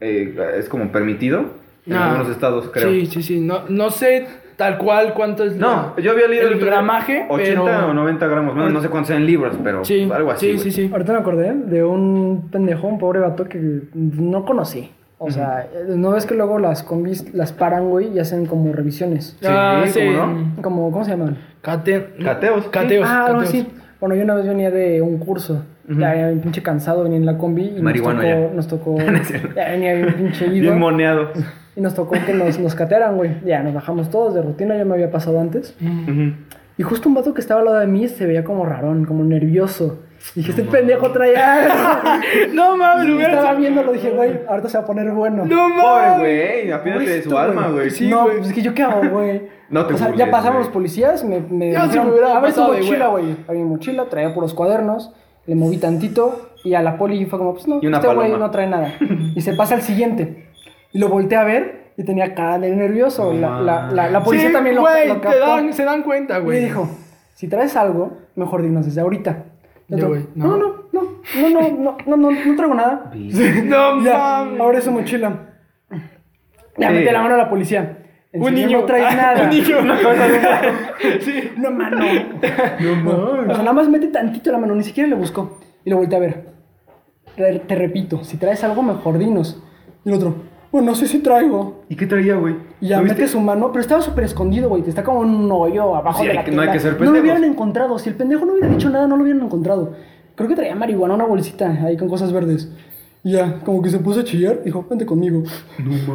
S3: eh, es como permitido en
S1: Ah,
S3: algunos estados, creo.
S1: Sí, sí, sí. No, no sé tal cual cuánto es.
S3: No,
S1: la-
S3: yo había leído
S1: el
S3: día
S1: gramaje,
S3: 80
S1: pero.
S3: o 90 gramos, bueno, no sé cuántos sean libras, pero
S1: Sí,
S3: algo así.
S1: sí, sí, sí.
S2: Ahorita me acordé de un pendejo, un pobre vato que no conocí. O sea, ¿no ves que luego las combis las paran, güey, y hacen como revisiones?
S3: Sí,
S1: Ah, sí.
S3: ¿cómo no?
S2: Como, ¿Cómo se llaman?
S1: Cate-
S3: Cateos.
S1: Cateos.
S2: ah, algo
S1: cateos.
S2: así. Bueno, yo una vez venía de un curso. Ya venía bien pinche cansado, venía en la combi y
S3: Marihuano
S2: nos tocó,
S3: ya.
S2: nos tocó ya venía bien pinche ido.
S3: Bien moneado.
S2: y nos tocó que nos, nos catearan, güey. Ya, nos bajamos todos de rutina, ya me había pasado antes. Y justo un vato que estaba al lado de mí se veía como rarón, como nervioso. Y dije, este pendejo traía...
S1: No mames,
S2: y
S1: lo hubiera
S2: estaba viendo, lo dije, güey, ahorita se va a poner bueno.
S1: No
S3: Pobre
S1: mames.
S3: güey, apiádate de su alma, güey.
S1: Sí,
S2: no,
S1: güey.
S2: pues es que yo qué hago, güey.
S3: No te
S2: O sea,
S3: burles,
S2: ya pasaron los policías, me, me
S1: Yo sí
S2: dijeron,
S1: me hubiera
S2: a ver tu mochila,
S1: güey.
S2: Abrí mi mochila, traía puros cuadernos, le moví tantito y a la poli fue como, pues no,
S3: Y una
S2: este güey
S3: paloma.
S2: no trae nada. y se pasa al siguiente. Y lo volteé a ver y tenía cara de nervioso. La, la, la, la policía
S1: Sí,
S2: también lo,
S1: güey,
S2: lo
S1: te
S2: captó.
S1: dan, se dan cuenta,
S2: Y
S1: güey.
S2: me dijo, si traes algo, mejor dinos desde ahorita.
S1: Güey,
S2: no,
S1: no.
S2: no, no, no, no, no, no, no, no traigo nada.
S1: No mames.
S2: ahora es su mochila. Ya
S3: Sí.
S2: mete la mano a la policía. En
S1: Un
S2: serio,
S1: niño.
S2: No traes
S1: Ah,
S2: nada.
S1: Un niño.
S2: Sí. No, mano. No, O sea, nada más mete tantito la mano, ni siquiera le buscó. Y lo volteé a ver. Te, te repito, si traes algo, mejor dinos. Y el otro, bueno, no sé si traigo.
S3: ¿Y qué traía, güey?
S2: Y ya mete su mano, pero estaba súper escondido, güey. Está como en un hoyo abajo
S3: Sí,
S2: de la
S3: que- no hay que ser
S2: No lo hubieran encontrado. Si el pendejo no hubiera dicho nada, no lo hubieran encontrado. Creo que traía marihuana, una bolsita ahí con cosas verdes. Y ya, como que se puso a chillar, dijo, vente conmigo.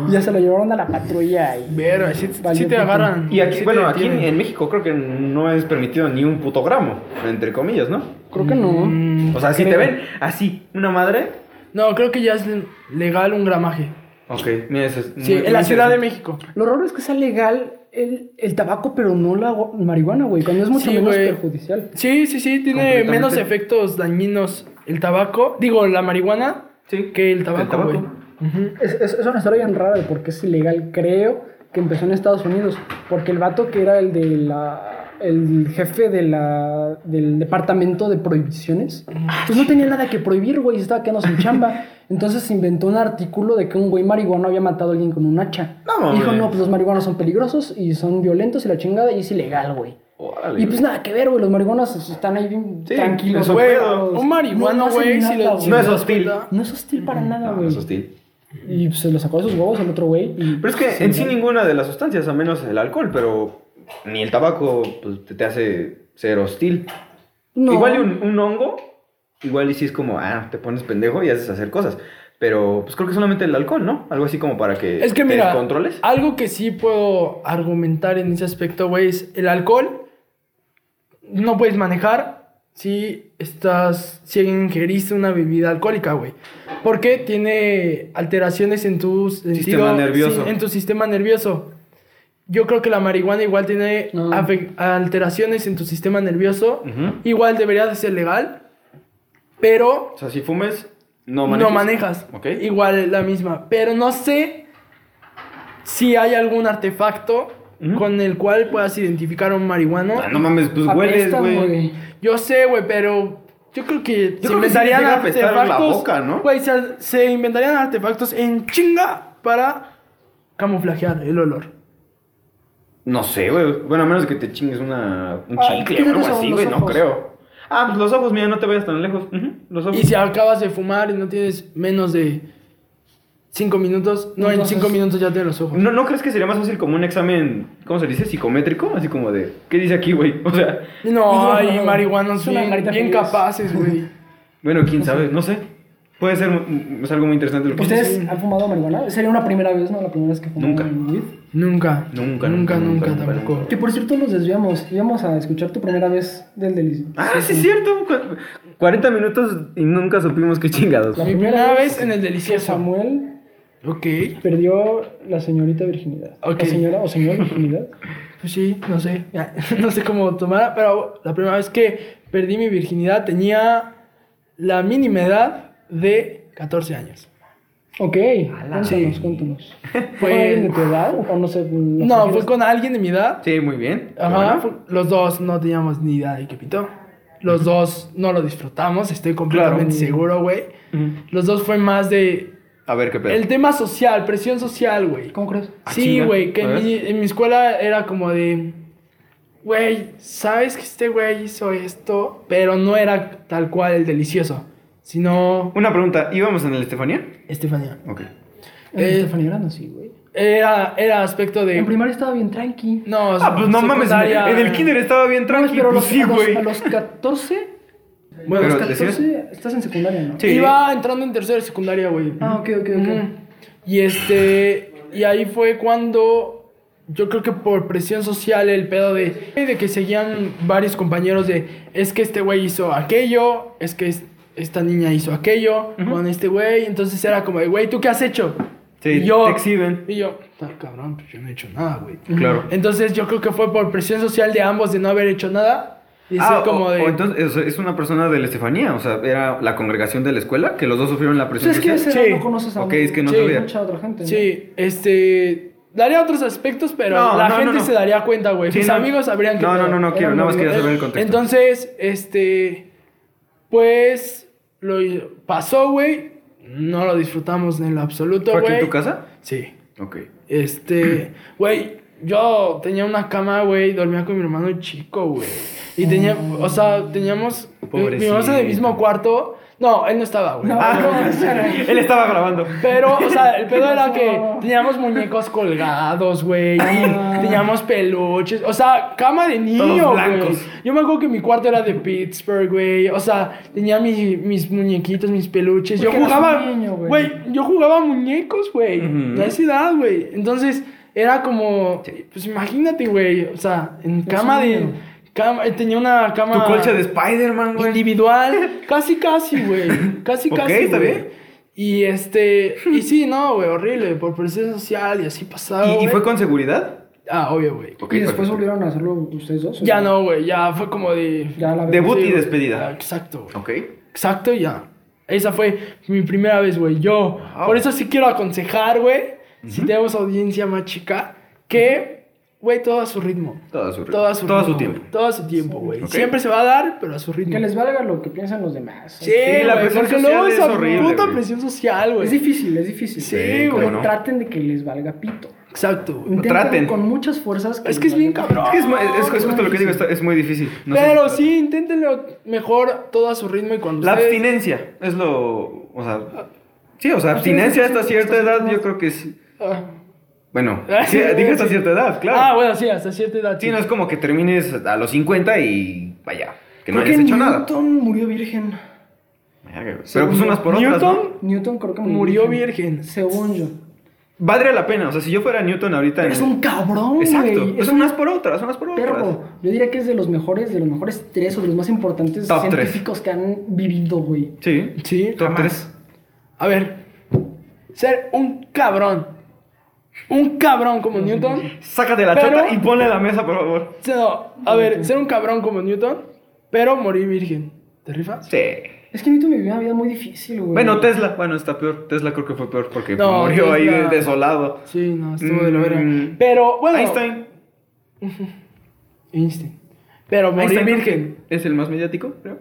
S2: y ya se lo llevaron a la patrulla y... Valió
S1: sí te agarran.
S3: Y aquí, bueno, aquí en, México creo que no es permitido ni un puto gramo, entre comillas, ¿no?
S2: Creo que no.
S1: Mm,
S3: O sea, si te ven así, una madre,
S1: No, creo que ya es legal un gramaje.
S3: Ok, mira, eso es
S1: Sí,
S3: muy-
S1: en la Ciudad de. México.
S2: Lo raro es que sea legal el, el tabaco, pero no la marihuana, güey. Cuando es mucho
S1: Sí,
S2: menos
S1: güey.
S2: perjudicial.
S1: Sí, sí, sí, tiene
S3: Completamente.
S1: menos efectos dañinos el tabaco, digo, la marihuana,
S3: Sí,
S1: que el tabaco,
S3: tabaco.
S1: güey. Ujú.
S2: Es, es- es una historia bien rara de por qué es ilegal. Creo que empezó en Estados Unidos. Porque el vato que era el de la. El jefe de la, del departamento de prohibiciones, pues no tenía nada que prohibir, güey, se estaba quedando sin chamba. Entonces se inventó un artículo de que un güey marihuano había matado a alguien con un hacha.
S3: No,
S2: dijo, no, pues los marihuanos son peligrosos y son violentos y la chingada y es ilegal, güey.
S3: Órale,
S2: Y pues nada que ver, güey, los marihuanos están ahí bien
S3: Sí,
S2: tranquilos. güey.
S1: Un marihuano,
S2: No, no
S1: güey, si
S2: nada,
S1: le-
S3: No
S1: le
S3: es hostil.
S2: No es hostil para nada,
S3: No,
S2: güey.
S3: es hostil.
S2: Y pues, se lo sacó de sus huevos el otro güey.
S3: Pero es que
S2: Sí,
S3: en sí
S2: ¿no?
S3: ninguna de las sustancias, a menos el alcohol, pero ni el tabaco pues, te, te hace ser hostil.
S2: No.
S3: Igual y un, un hongo, igual y sí es como, ah, te pones pendejo y haces hacer cosas. Pero pues creo que solamente el alcohol, ¿no? Algo así como para que
S1: Es que
S3: te
S1: mira,
S3: descontroles.
S1: algo que sí puedo argumentar en ese aspecto, güey, es el alcohol. No puedes manejar si estás, si ingeriste una bebida alcohólica, güey. Porque tiene alteraciones en tu
S3: Sistema nervioso.
S1: en tu sistema nervioso. Yo creo que la marihuana igual tiene
S2: No.
S1: alteraciones en tu sistema nervioso. Igual debería de ser legal, pero
S3: O sea, si fumes, no
S1: no
S3: manejas.
S1: manejas.
S3: Ok.
S1: Igual la misma. Pero no sé si hay algún artefacto con el cual puedas identificar a un marihuano.
S3: Ah, no mames, pues hueles, güey.
S1: Yo sé, güey, pero yo creo que
S3: creo que sí llega a apestar la boca, ¿no?
S1: Güey, se, se inventarían artefactos en chinga para camuflajear el olor.
S3: No sé, güey. Bueno, a menos de que te chingues una, un
S2: Ah,
S3: chicle
S2: ¿qué
S3: o algo así, güey. No creo. Ah, pues los ojos, mira, no te vayas tan lejos. Los ojos.
S1: Y si acabas de fumar y no tienes menos de 5 minutos, no, en 5 minutos ya tienes los ojos.
S3: ¿No, ¿No crees que sería más fácil como un examen, ¿cómo se dice? Psicométrico, así como de, ¿qué dice aquí, güey? O sea,
S1: No, hay marihuanos bien, bien capaces, güey.
S3: bueno, quién sabe, no sé. Puede ser, es algo muy interesante lo que
S2: ¿Ustedes han fumado marihuana? Sería una primera vez, ¿no? La primera vez que fumaron
S3: Nunca.
S2: weed.
S1: Nunca.
S3: Nunca,
S1: Nunca,
S3: nunca,
S1: tampoco.
S3: nunca.
S2: Que por cierto nos desviamos. Íbamos a escuchar tu primera vez del delicioso.
S3: Ah, sí, es cierto. cu- 40 minutos y nunca supimos qué chingados.
S2: La
S1: primera vez en el delicioso.
S2: Samuel
S1: Ok.
S2: perdió la señorita virginidad.
S1: Ok.
S2: La señora o señor virginidad.
S1: Pues sí, no sé. Ya, No sé cómo tomar, pero la primera vez que perdí mi virginidad tenía la mínima edad de 14 años.
S2: Ok. Cuéntanos,
S1: Sí.
S2: cuéntanos.
S1: Fue-
S2: ¿Fue con alguien de tu edad o no sé?
S1: No, fue con alguien de mi edad.
S3: Sí, muy bien.
S1: Ajá,
S3: bueno.
S1: fue- los dos no teníamos ni idea de qué pitó. Los dos no lo disfrutamos, estoy completamente
S2: Claro.
S1: seguro, güey. Los dos fue más de
S3: A ver qué pedo.
S1: el tema social, presión social, güey.
S2: ¿Cómo crees?
S3: Ah,
S1: Sí, güey, que en mi, en mi escuela era como de, güey, sabes que este güey hizo esto, pero no era tal cual el delicioso, sino
S3: Una pregunta, ¿íbamos en el Estefanía?
S1: Estefanía.
S3: Ok.
S2: En
S1: Eh,
S2: Estefanía Grande, sí, güey.
S1: Era, era aspecto de...
S2: En primaria estaba bien tranqui.
S1: No,
S3: Ah, pues no mames, en
S1: secundaria-
S3: el kinder estaba bien
S2: No,
S3: tranquilo.
S2: pero a
S3: Pues
S2: los,
S3: sí,
S2: a los-
S3: güey.
S2: a los 14.
S1: Bueno,
S2: a los
S3: Pero
S2: 14 estás en secundaria, ¿no?
S3: Sí.
S1: Iba entrando en tercera de secundaria, güey.
S2: Ah, ok, ok, ok.
S1: Ujú. Y este. Y ahí fue cuando. Yo creo que por presión social, el pedo de. De que seguían varios compañeros de. Es que este güey hizo aquello. Es que es- esta niña hizo aquello. Con este güey. Entonces era como de, güey, ¿tú qué has hecho?
S3: Sí,
S1: y yo.
S3: te exhiben.
S1: Y yo, "Ah, cabrón, pues yo no he hecho nada, güey.
S3: Claro.
S1: Entonces yo creo que fue por presión social de ambos de no haber hecho nada. Y
S3: Ah,
S1: como
S3: o-
S1: de.
S3: o entonces es, es una persona de la Estefanía, o sea, era la congregación de la escuela, que los dos sufrieron la
S2: Pues
S3: presión
S2: es que
S3: social.
S2: ese
S1: Sí.
S2: no conoces a
S3: Ok, es que no
S1: Sí.
S3: sabía.
S2: mucha otra gente. ¿no?
S1: Sí, este. Daría otros aspectos, pero
S3: No,
S1: la
S3: no,
S1: gente
S3: no, no.
S1: se daría cuenta, güey.
S3: Sí,
S1: Mis
S3: no.
S1: amigos sabrían que.
S3: No, no, no, no quiero, nada más quería saber el contexto.
S1: Entonces, este. Pues. Lo pasó, güey. No lo disfrutamos en lo absoluto,
S3: ¿Fue
S1: güey.
S3: aquí en tu casa?
S1: Sí.
S3: Ok.
S1: Este. Güey, yo tenía una cama, güey. Dormía con mi hermano chico, güey. Y tenía. O sea, teníamos.
S3: Pobrecito.
S1: Vivíamos en el mismo cuarto. No, él no estaba, güey.
S2: No,
S3: Ah,
S2: no,
S3: él estaba grabando.
S1: Pero, o sea, el pedo era que teníamos muñecos colgados, güey.
S2: Ah.
S1: Teníamos peluches. O sea, cama de niño,
S3: Todos
S1: güey.
S3: blancos.
S1: Yo me acuerdo que mi cuarto era de Pittsburgh, güey. O sea, tenía mi- mis muñequitos, mis peluches. Yo
S2: Porque
S1: jugaba.
S2: güey.
S1: Güey, yo jugaba muñecos, güey.
S3: Ujú.
S1: A esa edad, güey. Entonces, era como. Pues imagínate, güey. O sea, en cama de. Cama, tenía una cama.
S3: Tu colcha de Spider-Man, güey.
S1: Individual, casi, casi, güey. Casi,
S3: Ok,
S1: casi.
S3: está
S1: güey.
S3: bien.
S1: Y este, y sí, no, güey, horrible, por presión social y así pasado.
S3: ¿Y, fue con seguridad?
S1: Ah, obvio, güey.
S3: Ok,
S2: ¿Y después
S3: perfecto.
S2: volvieron a hacerlo ustedes dos?
S1: Ya no, güey, ya fue como de.
S2: Ya la
S3: Debut
S1: Sí,
S3: y despedida.
S1: Ah, exacto, güey.
S3: Ok.
S1: Exacto, ya. Esa fue mi primera vez, güey. Yo,
S3: Wow.
S1: por eso sí quiero aconsejar, güey, si tenemos audiencia más chica, que, güey, todo a su ritmo.
S3: Todo a su ritmo.
S1: Todo a su
S3: Todo a su
S1: ritmo,
S3: tiempo.
S1: güey. Todo a su tiempo, güey. Siempre se va a dar, pero a su ritmo.
S2: Que les valga lo que piensan los demás.
S1: Sí,
S3: la
S1: güey,
S3: presión
S1: porque
S3: social
S1: luego
S3: es
S1: esa
S3: horrible,
S1: puta
S3: güey.
S1: presión social, güey.
S2: Es difícil, es difícil.
S1: Sí,
S2: Pero
S3: cómo no.
S2: traten de que les valga pito.
S1: Exacto, güey.
S2: Intenten
S3: traten.
S2: con muchas fuerzas.
S1: Es que es bien cabrón.
S3: Es que es, es- es justo lo que digo, está- es muy difícil. No
S1: pero sí, inténtenlo mejor todo a su ritmo y cuando
S3: La
S1: ustedes-
S3: abstinencia es lo. O sea. Sí, o sea, abstinencia hasta cierta edad, yo creo que sí. Bueno, sí, dije hasta cierta edad, claro.
S1: Ah, bueno, sí, hasta cierta edad.
S3: Sí, no es como que termines a los 50 y vaya, que no
S2: Creo
S3: hayas
S2: que
S3: hecho nada.
S2: Newton murió virgen.
S3: Pero pues unas por otras,
S1: Newton
S3: ¿no?
S2: Newton creo que murió,
S1: murió virgen.
S2: Según yo.
S3: Valdría la pena, o sea, si yo fuera Newton ahorita...
S2: Pero
S3: en-
S2: es un cabrón,
S3: Exacto,
S2: güey.
S3: es unas por otras, unas por otras.
S2: perro. Yo diría que es de los mejores, de los mejores tres o de los más importantes
S3: Top tres.
S2: científicos que han vivido, güey.
S3: Sí,
S1: Sí,
S3: top
S1: jamás.
S3: 3.
S1: A ver, ser un cabrón. Un cabrón como Newton.
S3: Sácate la
S1: Pero-
S3: chota y ponle la mesa, por favor.
S1: No, a ver, ser un cabrón como Newton, pero morir virgen. ¿Te rifas?
S3: Sí.
S2: Es que Newton vivió una vida muy difícil, güey.
S3: Bueno, Tesla, bueno, está peor. Tesla creo que fue peor porque
S1: No,
S3: murió ahí desolado.
S1: Sí, no, estuvo de la verga.
S3: Mm.
S1: Pero bueno.
S3: Einstein.
S1: Einstein. Pero morir
S3: Einstein
S1: virgen.
S3: es el más mediático, creo.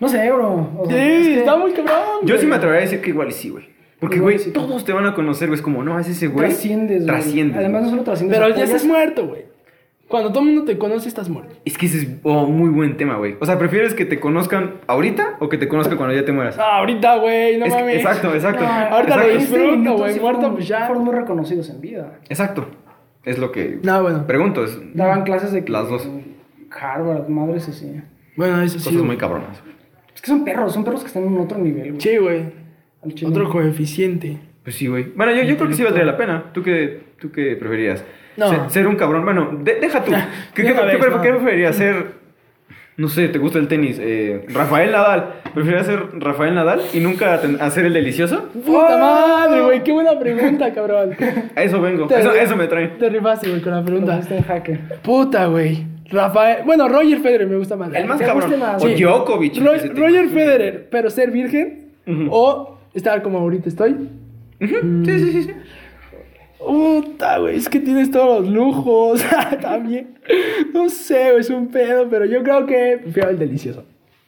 S2: No sé, bro. O
S1: Sí,
S2: sea, es que
S1: está muy cabrón.
S3: Yo sí me atrevería a decir que igual y sí, güey. Porque, güey, todos te van a conocer, güey. Es como, no, es ese güey.
S2: Trasciendes, güey.
S3: Trasciendes.
S2: Además, no solo trasciendes.
S1: Pero ya estás muerto, güey. Cuando todo el mundo te conoce, estás muerto.
S3: Es que ese es oh, muy buen tema, güey. O sea, ¿prefieres que te conozcan ahorita o que te conozcan cuando ya te mueras?
S1: Ah, ahorita, güey, no
S3: Es que-
S1: mames.
S3: exacto, exacto.
S2: No,
S1: Ahorita lo
S3: Exacto.
S1: disfruto,
S2: y Newton
S1: güey,
S2: sí
S1: muerto, pues ya.
S2: Fueron muy reconocidos en vida.
S3: Exacto. Es lo que
S1: No, bueno.
S3: pregunto. Es
S2: Daban clases de...
S3: Las dos.
S2: Harvard, madres así.
S1: Bueno, eso sí.
S3: cosas muy cabronas.
S2: Es que son perros, son perros que están en otro nivel, güey.
S1: Sí, güey.
S2: Al chile.
S1: Otro coeficiente.
S3: Pues sí, güey. Bueno, yo, yo creo que sí valdría la pena. ¿Tú qué, tú qué preferirías?
S1: No.
S3: Se- Ser, un cabrón. Bueno, de- deja tú. ¿Qué, qué-
S1: vez, no.
S3: qué preferirías? ¿Ser, no sé, te gusta el tenis? eh, Rafael Nadal. ¿Preferirías ser Rafael Nadal y nunca hacer el delicioso?
S1: Puta madre, güey, qué buena pregunta, cabrón.
S3: A eso vengo.
S1: Te-
S3: Eso, eso me trae.
S1: Te rifaste, güey, con la pregunta.
S2: en jaque.
S1: Puta, güey. Rafael. Bueno, Roger Federer me gusta más.
S3: El más
S2: ¿Te
S3: cabrón.
S2: más?
S3: O
S1: Sí.
S3: Djokovic.
S1: Roger Federer, pero ser virgen o estar como ahorita estoy.
S3: Ujú. Sí, sí, sí, sí.
S1: Puta, güey, es que tienes todos los lujos también. No sé, güey, es un pedo, pero yo creo que prefiero el delicioso.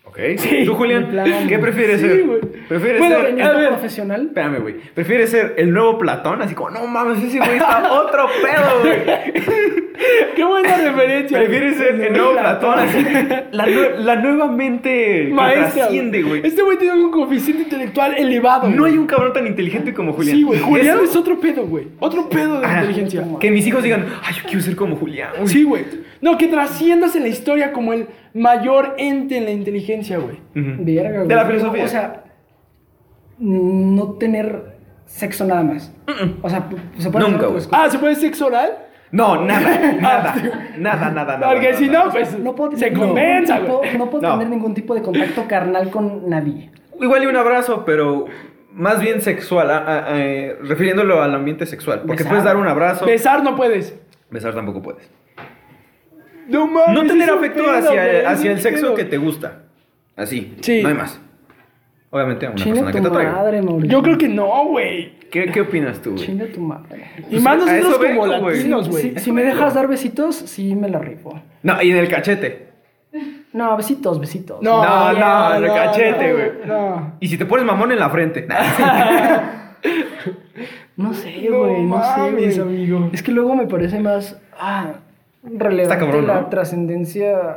S3: Ok. ¿Tú, Julián?
S2: plan.
S3: ¿Qué prefieres
S1: Sí,
S3: ser?
S1: güey.
S3: ¿Prefieres
S1: Bueno,
S3: ser...
S2: ¿Tenista
S1: a ver.
S2: profesional?
S3: Espérame, güey. ¿Prefieres ser el nuevo Platón? Así como, no mames, ese güey está otro pedo, güey.
S1: Qué buena referencia.
S3: ¿Prefieres ser el nuevo Platón? Así, la, la nueva mente
S1: Maestra.
S3: trasciende, güey.
S1: Este güey tiene un coeficiente intelectual elevado.
S3: No hay un cabrón tan inteligente como Julián.
S1: Sí, güey. Julián es otro pedo, güey. Otro pedo de
S3: Ajá.
S1: inteligencia.
S3: Que mis hijos digan, ay, yo quiero ser como Julián. güey.
S1: Sí, güey. No, que trasciendas en la historia como el mayor ente en la inteligencia, güey.
S3: Ujú.
S2: Verga, güey.
S3: De la filosofía.
S2: O sea, no tener sexo nada más. O sea, se puede
S3: Nunca, güey.
S1: Ah, ¿se puede sexo oral?
S3: No, nada, nada, nada, nada, nada.
S1: Porque
S3: nada,
S1: si
S3: nada.
S1: no, pues
S2: No puedo
S1: se
S2: tener-
S1: compensa,
S2: no,
S1: güey.
S2: puedo, no puedo
S3: No.
S2: tener ningún tipo de contacto carnal con nadie.
S3: Igual y un abrazo, pero más bien sexual, a- a- a- eh, refiriéndolo al ambiente sexual. Porque
S2: Besar.
S3: puedes dar un abrazo.
S1: Besar no puedes.
S3: Besar tampoco puedes.
S1: No mames.
S3: No tener afecto
S1: pedo,
S3: hacia,
S1: güey,
S3: hacia el sexo
S1: pedo.
S3: que te gusta. Así.
S1: Sí.
S3: No hay más. Obviamente a una
S2: Chinga
S3: persona que
S2: tu
S3: te atraiga.
S2: madre, Mauricio.
S1: Yo creo que no, güey.
S3: ¿Qué, ¿Qué opinas tú, güey?
S2: Chinga tu madre.
S1: Y más
S3: a
S1: nosotros
S3: eso
S1: como
S3: vengo, güey.
S1: latinos, güey.
S2: Si, si me dejas dar besitos, sí me la rifo.
S3: No, y en el cachete.
S2: No, besitos, besitos.
S1: No,
S3: No, no,
S1: no,
S3: el cachete, güey.
S1: No.
S3: Y si te pones mamón en la frente.
S2: No sé,
S1: No
S2: güey, no, sé, güey.
S1: amigo.
S2: Es que luego me parece más ah, relevante
S3: cabrón,
S2: la
S3: ¿no?
S2: trascendencia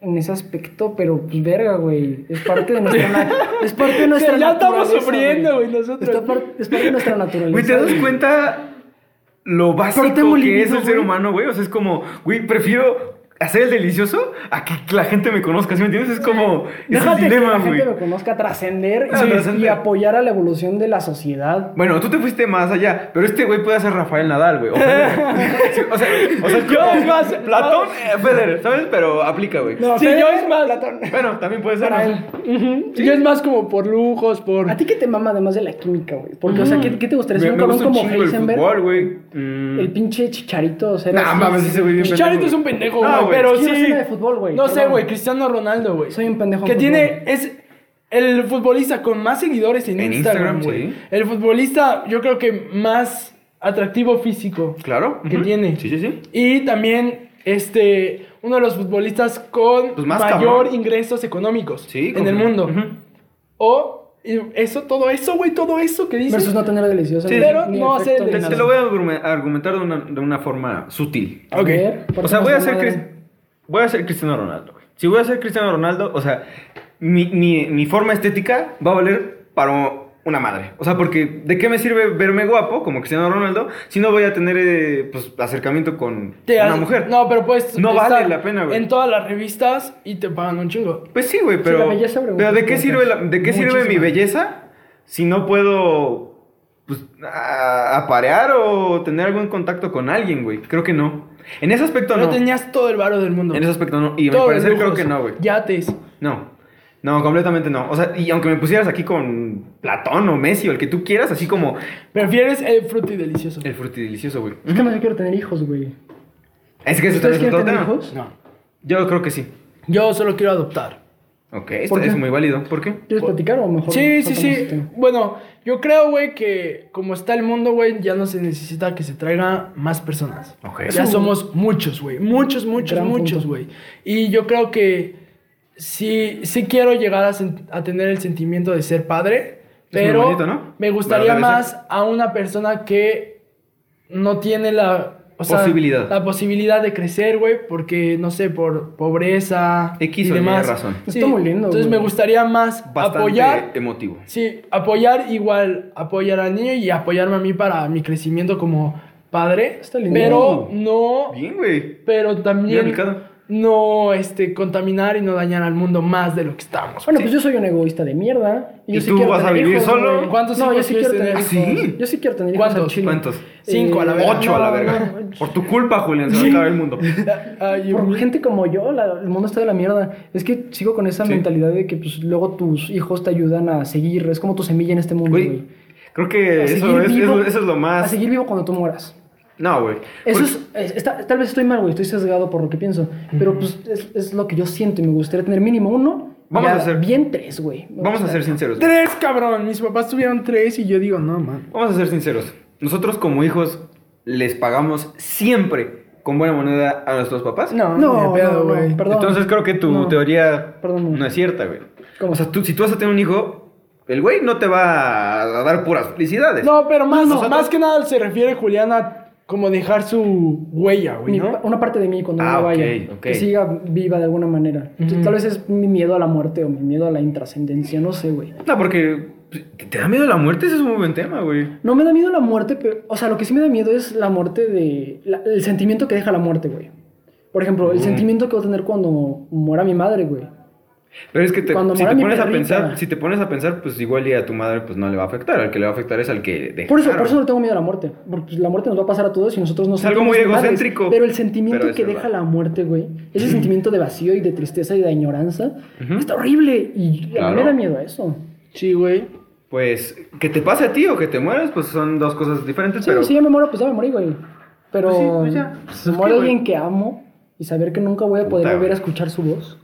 S2: en ese aspecto, pero pues verga, güey. Es parte de nuestra es parte de nuestra
S1: Ya estamos
S2: naturaleza,
S1: sufriendo, güey, nosotros.
S2: Es parte de nuestra naturaleza.
S3: Güey, ¿te das cuenta lo básico que es el ser humano, güey? O sea, es como, güey, prefiero hacer el delicioso a que la gente me conozca, ¿sí me entiendes? Es como... Es el dilema,
S2: que la gente me conozca, trascender
S3: Ah,
S2: y-
S3: trascender.
S2: y apoyar a la evolución de la sociedad.
S3: Bueno, tú te fuiste más allá, pero este güey puede ser Rafael Nadal, güey. O sea, sí, o sea, o sea,
S1: Yo es más-
S3: Platón, eh, Federer, ¿sabes? Pero aplica, güey.
S2: No,
S1: Sí,
S2: Federer,
S1: yo es más-
S2: Platón.
S3: Bueno, también puede ser.
S2: Para
S3: ¿no?
S2: él.
S1: Ujú. Yo es más como por lujos, por...
S2: ¿A ti qué te mama además de la química, güey? Porque, o sea, ¿qué, qué te gustaría
S3: Me,
S2: ser un cabrón como
S3: chingo el
S2: Heisenberg?
S3: fútbol, güey. Mm.
S2: El pinche chicharito, o sea,
S3: Nah, mames, ese güey
S1: Chicharito
S3: pendejo,
S1: es un pendejo,
S3: No,
S1: güey,
S3: güey,
S1: pero
S2: que no
S1: sí...
S2: de fútbol, güey,
S1: No sé, güey, Cristiano Ronaldo, güey.
S2: Soy un pendejo
S1: Que
S2: en
S1: tiene... Es el futbolista con más seguidores en,
S3: En
S1: Instagram, güey.
S3: sí.
S1: El futbolista, yo creo que más atractivo físico
S3: Claro.
S1: que
S3: ujú.
S1: tiene.
S3: Sí, sí, sí.
S1: Y también, este... Uno de los futbolistas con
S3: Pues más
S1: mayor
S3: cabrón.
S1: ingresos económicos
S3: Sí,
S1: en el mundo.
S3: Ujú.
S1: O y eso, todo eso, güey, todo eso que dice.
S2: Versus no tener delicioso.
S3: Sí,
S1: pero no hacer
S3: Te, lo voy a argume- argumentar de una, de una forma sutil.
S1: Ok.
S3: O sea, voy a
S2: ser,
S3: Cris- voy a ser Cristiano Ronaldo, güey. Si voy a ser Cristiano Ronaldo, o sea, mi, mi, mi forma estética va a valer para una madre. O sea, porque ¿de qué me sirve verme guapo como Cristiano Ronaldo si no voy a tener eh, pues, acercamiento con
S1: Te
S3: una
S1: has-
S3: mujer?
S1: No, pero puedes.
S3: No
S1: estar
S3: vale la pena, güey.
S1: En todas las revistas y te pagan un chingo.
S3: Pues sí, güey,
S2: Sí,
S3: pero,
S2: la belleza, bro,
S3: pero ¿de qué sirve, la-. ¿de qué sirve mi belleza si no puedo pues, aparear o tener algún contacto con alguien, güey? Creo que no. En ese aspecto
S1: No
S3: no.
S1: tenías todo el varo del mundo.
S3: En ese aspecto no. Y a mi parecer creo que no, güey.
S1: Yates.
S3: No. No, completamente no. O sea, y aunque me pusieras aquí con Platón o Messi o el que tú quieras, así como
S1: Prefieres el fruto y delicioso.
S3: el frutidelicioso, güey.
S2: Es que no quiero tener hijos, güey.
S3: Es que eso
S2: ¿Ustedes
S3: también es otro
S2: tener
S3: tema.
S2: hijos?
S1: No.
S3: Yo creo que sí.
S1: Yo solo quiero adoptar.
S3: Ok,
S2: ¿Por
S3: esto
S2: qué?
S3: es muy válido. ¿Por qué?
S2: ¿Quieres platicar o mejor?
S1: Sí, sí, sí.
S2: ese tema?
S1: Bueno, yo creo, güey, que como está el mundo, güey, ya no se necesita que se traiga más personas.
S3: Ok.
S1: Ya somos muchos, güey. Muchos, muchos,
S2: Gran
S1: muchos, güey. Y yo creo que sí, sí quiero llegar a, a tener el sentimiento de ser padre, pero
S3: bonito, ¿no?
S1: me gustaría más a una persona que no tiene la... o sea,
S3: Posibilidad.
S1: La posibilidad de crecer, güey, porque, no sé, por pobreza
S3: X
S1: y
S3: o Y
S1: demás.
S3: razón.
S2: Está muy lindo,
S1: Entonces
S2: güey.
S1: me gustaría más
S3: Bastante
S1: apoyar
S3: emotivo.
S1: Sí, apoyar igual, apoyar al niño y apoyarme a mí para mi crecimiento como padre.
S2: Está lindo.
S1: Pero no,
S3: Bien, güey.
S1: pero
S3: Bien
S1: también
S3: aplicado.
S1: No este, contaminar y no dañar al mundo más de lo que estamos.
S2: Bueno, pues yo soy un egoísta de mierda.
S3: ¿Y
S2: yo sí
S3: tú
S2: quiero
S3: vas a vivir
S2: hijos,
S3: solo?
S2: güey.
S1: ¿Cuántos
S2: no, yo
S1: hijos
S2: sí quiero
S1: quieres
S2: tener hijos.
S3: ¿Sí?
S2: Yo sí quiero tener hijos
S1: ¿Cuántos?
S3: ¿Cuántos?
S1: Cinco a la verga.
S3: Ocho a la verga.
S2: no.
S3: Por tu culpa, Julián, se va a acabar el mundo.
S1: Ay,
S2: Por gente como yo, la- el mundo está de la mierda. Es que sigo con esa
S3: Sí.
S2: mentalidad de que pues, luego tus hijos te ayudan a seguir. Es como tu semilla en este mundo,
S3: Güey,
S2: güey.
S3: creo que
S2: A
S3: eso es,
S2: vivo-
S3: eso, eso es lo
S2: A
S3: más...
S2: seguir vivo cuando tú mueras.
S3: No, güey.
S2: Eso
S3: Porque-
S2: es, es- está- tal vez estoy mal, güey, estoy sesgado por lo que pienso, pero pues es, es lo que yo siento y me gustaría tener mínimo uno.
S3: Vamos
S2: ya
S3: a hacer-
S2: Bien tres, güey.
S3: Vamos a ser sinceros.
S1: Tres, cabrón. Mis papás tuvieron tres y yo digo, no, man.
S3: Vamos a ser sinceros. Nosotros como hijos les pagamos siempre con buena moneda a nuestros papás.
S1: No,
S2: No,
S1: pedo,
S2: no, no,
S1: güey.
S2: perdón.
S3: Entonces creo que tu
S2: No.
S3: teoría
S2: Perdón, no.
S3: no es cierta, güey.
S2: ¿Cómo?
S3: O sea, tú, si tú vas a tener un hijo, el güey no te va a dar puras felicidades.
S1: No, pero más,
S3: Nosotros-
S1: más que nada se refiere Julián a como dejar su huella, güey,
S2: Mi
S1: ¿no?
S2: una parte de mí cuando
S3: Ah,
S2: no vaya, que siga viva de alguna manera.
S1: Ujú.
S2: Tal vez es mi miedo a la muerte o mi miedo a la intrascendencia, no sé, güey.
S3: No, porque ¿te te da miedo la muerte? Ese es un muy buen tema, güey.
S2: No me da miedo la muerte, pero, o sea, lo que sí me da miedo es la muerte de, la- el sentimiento que deja la muerte, güey. Por ejemplo, el
S3: Mm.
S2: sentimiento que voy a tener cuando muera mi madre, güey.
S3: Pero es que te-
S2: Cuando
S3: si te pones a
S2: perrita.
S3: pensar, si te pones a pensar, pues igual y a tu madre pues no le va a afectar. Al que le va a afectar es al que deja.
S2: Por eso, por eso no tengo miedo a la muerte. Porque pues, la muerte nos va a pasar a todos y nosotros no
S3: Es algo muy
S2: sentimos madres.
S3: egocéntrico,
S2: Pero el sentimiento
S3: pero
S2: que
S3: verdad.
S2: deja la muerte, güey, ese sentimiento de vacío y de tristeza y de añoranza,
S3: Ujú.
S2: está horrible. Y a mí
S3: Claro.
S2: me da miedo a eso.
S1: Sí, güey.
S3: Pues que te pase a ti o que te mueras, pues son dos cosas diferentes,
S2: Sí,
S3: pero
S2: si ya me muero, pues ya me morí, güey. Pero
S3: Pues sí, pues ya.
S2: pues, muere alguien que amo y saber que nunca voy a poder
S3: Puta,
S2: volver a escuchar su voz,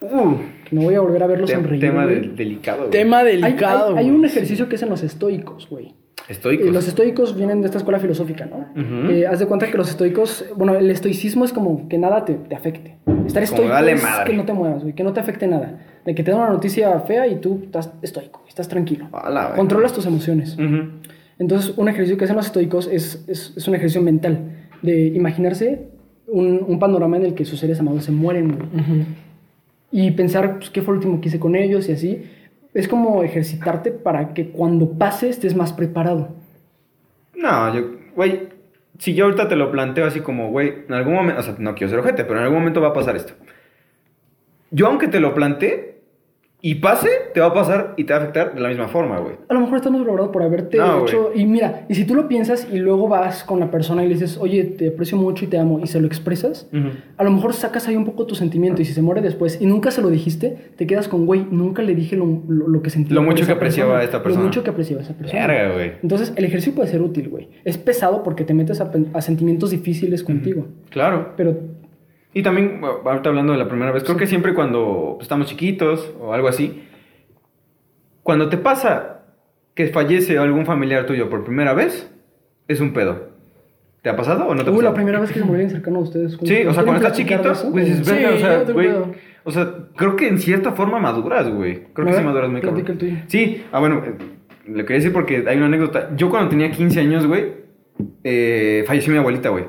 S3: uh,
S2: no voy a volver a verlo sonreír.
S3: tema de- delicado. güey.
S1: Tema
S2: Hay,
S1: delicado,
S2: hay- un ejercicio que es en los estoicos, güey.
S3: Estoicos.
S2: Eh, los estoicos vienen de esta escuela filosófica, ¿no? Eh, haz de cuenta que los estoicos, bueno, el estoicismo es como que nada te, te afecte. Estar estoico es
S3: madre.
S2: que no te muevas, güey, que no te afecte nada. De que te da una noticia fea y tú estás estoico, estás tranquilo.
S3: A la verga.
S2: Controlas tus emociones. Entonces, un ejercicio que hacen los estoicos es, es, es un ejercicio mental, de imaginarse un, un panorama en el que sus seres amados se mueren, güey.
S1: Ujú.
S2: Y pensar pues, qué fue lo último que hice con ellos y así. Es como ejercitarte para que cuando pase estés más preparado.
S3: No, yo, güey, si yo ahorita te lo planteo así como, güey, en algún momento, o sea, no quiero ser ojete, pero en algún momento va a pasar esto. Yo aunque te lo plantee y pase, te va a pasar y te va a afectar de la misma forma, güey.
S2: A lo mejor estamos logrado por haberte
S3: No,
S2: hecho. Y mira, y si tú lo piensas y luego vas con la persona y le dices, oye, te aprecio mucho y te amo, y se lo expresas, a lo mejor sacas ahí un poco tu sentimiento. Y si se muere después y nunca se lo dijiste, te quedas con, güey, nunca le dije lo, lo- lo que sentía.
S3: Lo mucho que apreciaba a esta persona.
S2: Lo mucho que apreciaba a esa persona.
S3: Verga, güey.
S2: Entonces, el ejercicio puede ser útil, güey. Es pesado porque te metes a sentimientos difíciles contigo.
S3: Claro.
S2: Pero
S3: Y también, ahorita hablando de la primera vez, creo que siempre cuando estamos chiquitos o algo así, cuando te pasa que fallece algún familiar tuyo por primera vez, es un pedo. ¿Te ha pasado o no te ha pasado?
S2: la primera vez que se murió alguien cercano a ustedes.
S3: Sí, o sea,
S2: ¿Quieren
S3: cuando estás chiquito, güey, dices,
S1: Sí,
S3: o sea, güey. O sea, creo que en cierta forma maduras, güey. Creo que sí maduras muy cabrón.
S2: el tuyo.
S3: Sí, ah, bueno, eh, le quería decir porque hay una anécdota. Yo cuando tenía 15 años, güey, eh, falleció mi abuelita, güey.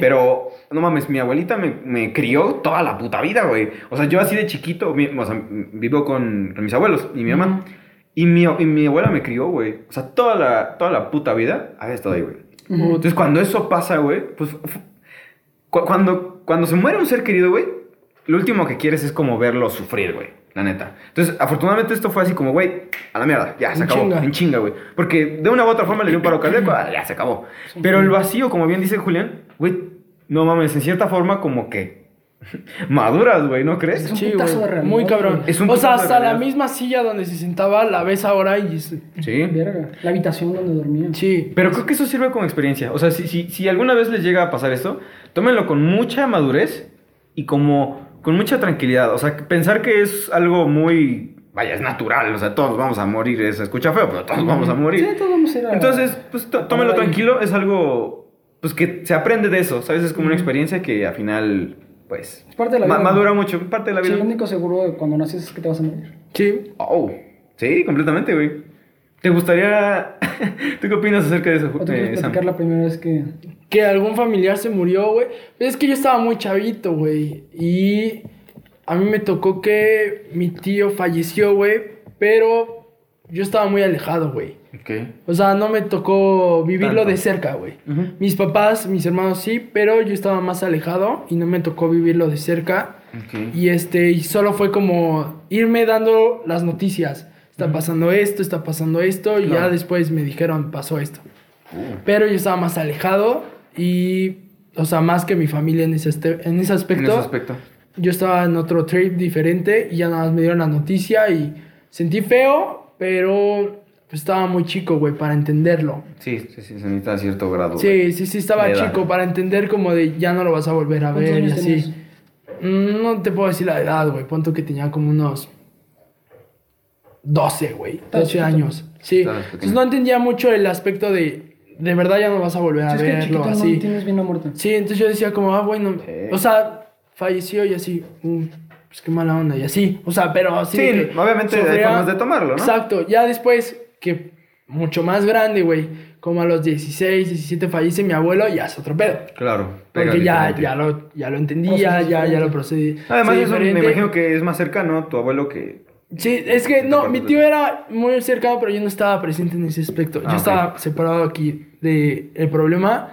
S3: Pero, no mames, mi abuelita me, me crió toda la puta vida, güey. O sea, yo así de chiquito, mi- o sea, vivo con, mis abuelos y mi mamá. Y mi, y mi abuela me crió, güey. O sea, toda la, toda la puta vida había estado ahí, güey. Entonces, cuando eso pasa, güey, pues... cu- cuando, cuando se muere un ser querido, güey, lo último que quieres es como verlo sufrir, güey. La neta. Entonces, afortunadamente esto fue así como, güey, a la mierda, ya, se
S1: En
S3: acabó.
S1: chinga.
S3: En chinga, güey. Porque de una u otra forma le dio un paro cardíaco, ah, ya se acabó. Pero el vacío, como bien dice Julián, güey, no mames, en cierta forma como que maduras, güey, ¿no crees?
S2: Es un
S1: Sí,
S2: putazo de realidad,
S1: Muy cabrón.
S2: güey.
S3: Es un
S1: o sea, hasta la misma silla donde se sentaba la ves ahora y... es-
S3: Sí.
S2: Verga. La habitación donde dormía.
S1: Sí.
S3: Pero creo que eso sirve como experiencia. O sea, si, si, si alguna vez les llega a pasar esto, tómenlo con mucha madurez y como con mucha tranquilidad. O sea, pensar que es algo muy... Vaya, es natural. O sea, todos vamos a morir. Se escucha feo, pero todos vamos a morir.
S2: Sí, todos vamos a ir a...
S3: Entonces, pues tó- tómenlo
S2: Ahí.
S3: tranquilo. Es algo... Pues que se aprende de eso, ¿sabes? Es como una experiencia que al final, pues...
S2: Es parte de la vida.
S3: madura mucho. Parte de la
S2: Sí,
S3: vida.
S2: lo único seguro de cuando naces es que te vas a morir.
S1: Sí.
S3: Oh, sí, completamente, güey. ¿Te gustaría... ¿Tú qué opinas acerca de eso,
S2: ¿O tú
S3: eh, Sam?
S2: la primera vez que...
S1: Que algún familiar se murió, güey. Es que yo estaba muy chavito, güey. Y a mí me tocó que mi tío falleció, güey. Pero yo estaba muy alejado, güey.
S3: Ok.
S1: O sea, no me tocó vivirlo
S3: Tanto.
S1: de cerca, güey. Mis papás, mis hermanos sí, pero yo estaba más alejado y no me tocó vivirlo de cerca.
S3: Ok.
S1: Y este, y solo fue como irme dando las noticias. Está pasando esto, está pasando esto, y ya después me dijeron, pasó esto.
S3: Uh.
S1: Pero yo estaba más alejado y, o sea, más que mi familia en ese, este- en ese aspecto.
S3: En ese aspecto.
S1: Yo estaba en otro trip diferente y ya nada más me dieron la noticia y sentí feo, pero pues, estaba muy chico, güey, para entenderlo.
S3: Sí, sí, sí, se necesita cierto grado.
S1: Sí, sí, sí, estaba chico para entender como de ya no lo vas a volver a
S2: ¿Cuántos
S1: ver y así. Mm, No te puedo decir la edad, güey. Punto que tenía como unos 12, güey.
S2: Estaba
S1: 12
S2: chiquito.
S1: años. Sí. Entonces no entendía mucho el aspecto de de verdad ya no vas a volver a
S2: es que
S1: verlo
S2: no
S1: así.
S2: tienes bien la muerte.
S1: Sí, entonces yo decía como, ah, bueno,
S3: Sí.
S1: o sea, falleció y así, mm, pues qué mala onda y así, o sea, pero así
S3: Sí,
S1: de que
S3: obviamente hay formas de tomarlo, ¿no?
S1: Exacto, ya después que mucho más grande, güey, como a los 16, 17 fallece mi abuelo, ya es otro pedo.
S3: Claro.
S1: Porque ya, ya lo, ya lo entendía, ya, ya lo procedí.
S3: Además,
S1: sí,
S3: eso me imagino que es más cercano tu abuelo que.
S1: Sí, es que no, mi
S3: de-
S1: tío era muy cercano, pero yo no estaba presente en ese aspecto.
S3: Ah,
S1: yo
S3: ok.
S1: estaba separado aquí de el problema.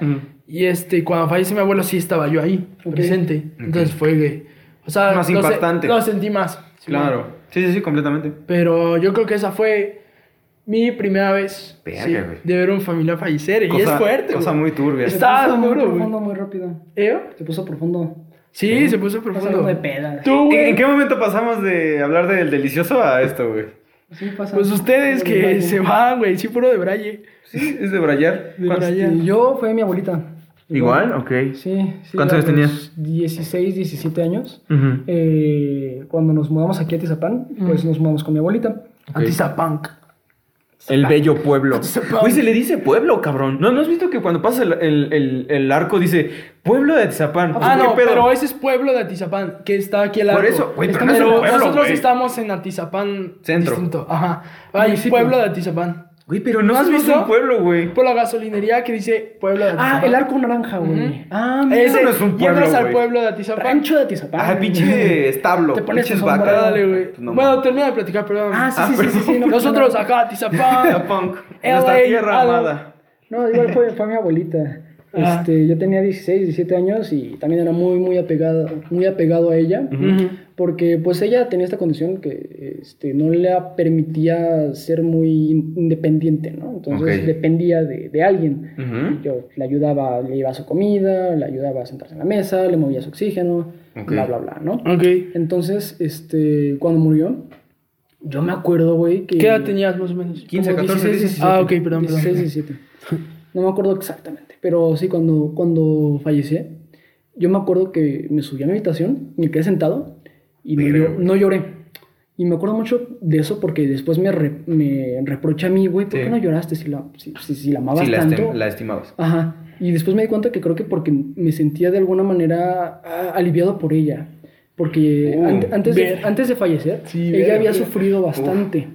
S1: Y este, cuando fallece mi abuelo, sí estaba yo ahí, presente. Entonces fue que. O sea,
S3: Más
S1: lo se-
S3: impactante.
S1: Lo sentí más. sí,
S3: Claro. Sí, sí, sí, completamente.
S1: Pero yo creo que esa fue mi primera vez
S3: Verga,
S1: sí,
S3: güey.
S1: de ver un familiar fallecer. y es fuerte.
S3: Cosa
S1: güey.
S3: muy turbia.
S1: Está
S2: Se puso muy
S1: duro, güey.
S2: profundo muy rápido.
S1: ¿Eh?
S2: Se puso profundo.
S1: Sí, se puso profundo.
S2: de.
S1: Tú,
S3: ¿En,
S1: güey.
S3: en qué momento pasamos de hablar del delicioso a esto, güey?
S2: Sí pasa.
S1: Pues ustedes que se van, güey. Sí, puro de braille.
S3: Sí, es de Brayar.
S1: De
S3: ¿Cuántos-
S1: Brayar.
S2: Yo fue mi abuelita.
S3: Igual, ok.
S2: Sí, sí.
S3: ¿Cuántos
S2: a
S3: años tenías?
S2: los 16, 17 años. Eh, cuando nos mudamos aquí a Tizapán, pues nos mudamos con mi abuelita.
S1: Antizapunk.
S3: El bello pueblo. Güey, se le dice pueblo, cabrón. ¿No, ¿no has visto que cuando pasa el, el, el- el arco dice pueblo de Atizapán?
S1: Ah,
S3: ¿Qué
S1: no,
S3: pedo?
S1: pero ese es pueblo de Atizapán, que está aquí al
S3: Por
S1: lado.
S3: eso, güey, pero
S1: Estamos-
S3: no es un pueblo,
S1: nosotros estamos en Atizapán
S3: Centro.
S1: distinto. Ajá.
S2: Municipio.
S1: pueblo de Atizapán.
S3: Güey, pero no
S1: ¿No has
S3: visto un pueblo, güey.
S1: Por la gasolinería que dice pueblo de Atizapán.
S2: Ah, el arco naranja, güey. Ah, mira.
S1: Ese,
S3: no es un pueblo,
S1: llegas al pueblo de Atizapán.
S2: Rancho de Tizapán.
S3: Ah, pinche establo.
S2: Te pones
S3: pinches vacas.
S1: Dale, güey.
S3: Pues no
S1: bueno, termina de platicar, perdón.
S2: Ah, sí,
S3: Ah,
S2: sí, sí, sí, sí, no,
S1: Nosotros
S2: no,
S1: acá, Atizapán.
S3: Atizapán. Nuestra tierra amada.
S2: No, igual fue, fue mi abuelita.
S1: Ah.
S2: Este, yo tenía 16, 17 años y también era muy, muy apegado, muy apegado a ella.
S1: Ujú.
S2: Porque pues ella tenía esta condición que este, no le permitía ser muy in- independiente, ¿no? Entonces
S3: Ok.
S2: dependía de, de alguien.
S3: Ujú.
S2: Yo le ayudaba, le llevaba su comida, le ayudaba a sentarse en la mesa, le movía su oxígeno,
S3: Ok.
S2: bla, bla, bla, ¿no?
S1: Ok.
S2: Entonces, este, cuando murió, yo me acuerdo, güey, que...
S1: ¿Qué edad tenías más o menos?
S3: 15,
S2: como
S3: 14,
S2: 16,
S3: 17.
S1: Ah, ok, perdón, perdón.
S2: 16, 17. No me acuerdo exactamente, pero sí, cuando, cuando fallecí, yo me acuerdo que me subí a mi habitación, me quedé sentado y no,
S3: güey.
S2: no lloré. Y me acuerdo mucho de eso porque después me, re- me reprocha a mí, güey, ¿por
S3: Sí.
S2: qué no lloraste si la, si, si- si la amabas
S3: la,
S2: tanto?
S3: la estimabas.
S2: Ajá. Y después me di cuenta que creo que porque me sentía de alguna manera ah, aliviado por ella. Porque
S3: Uh,
S2: ante- antes, de, antes de fallecer,
S1: Sí,
S2: ella
S1: verga.
S2: había sufrido bastante.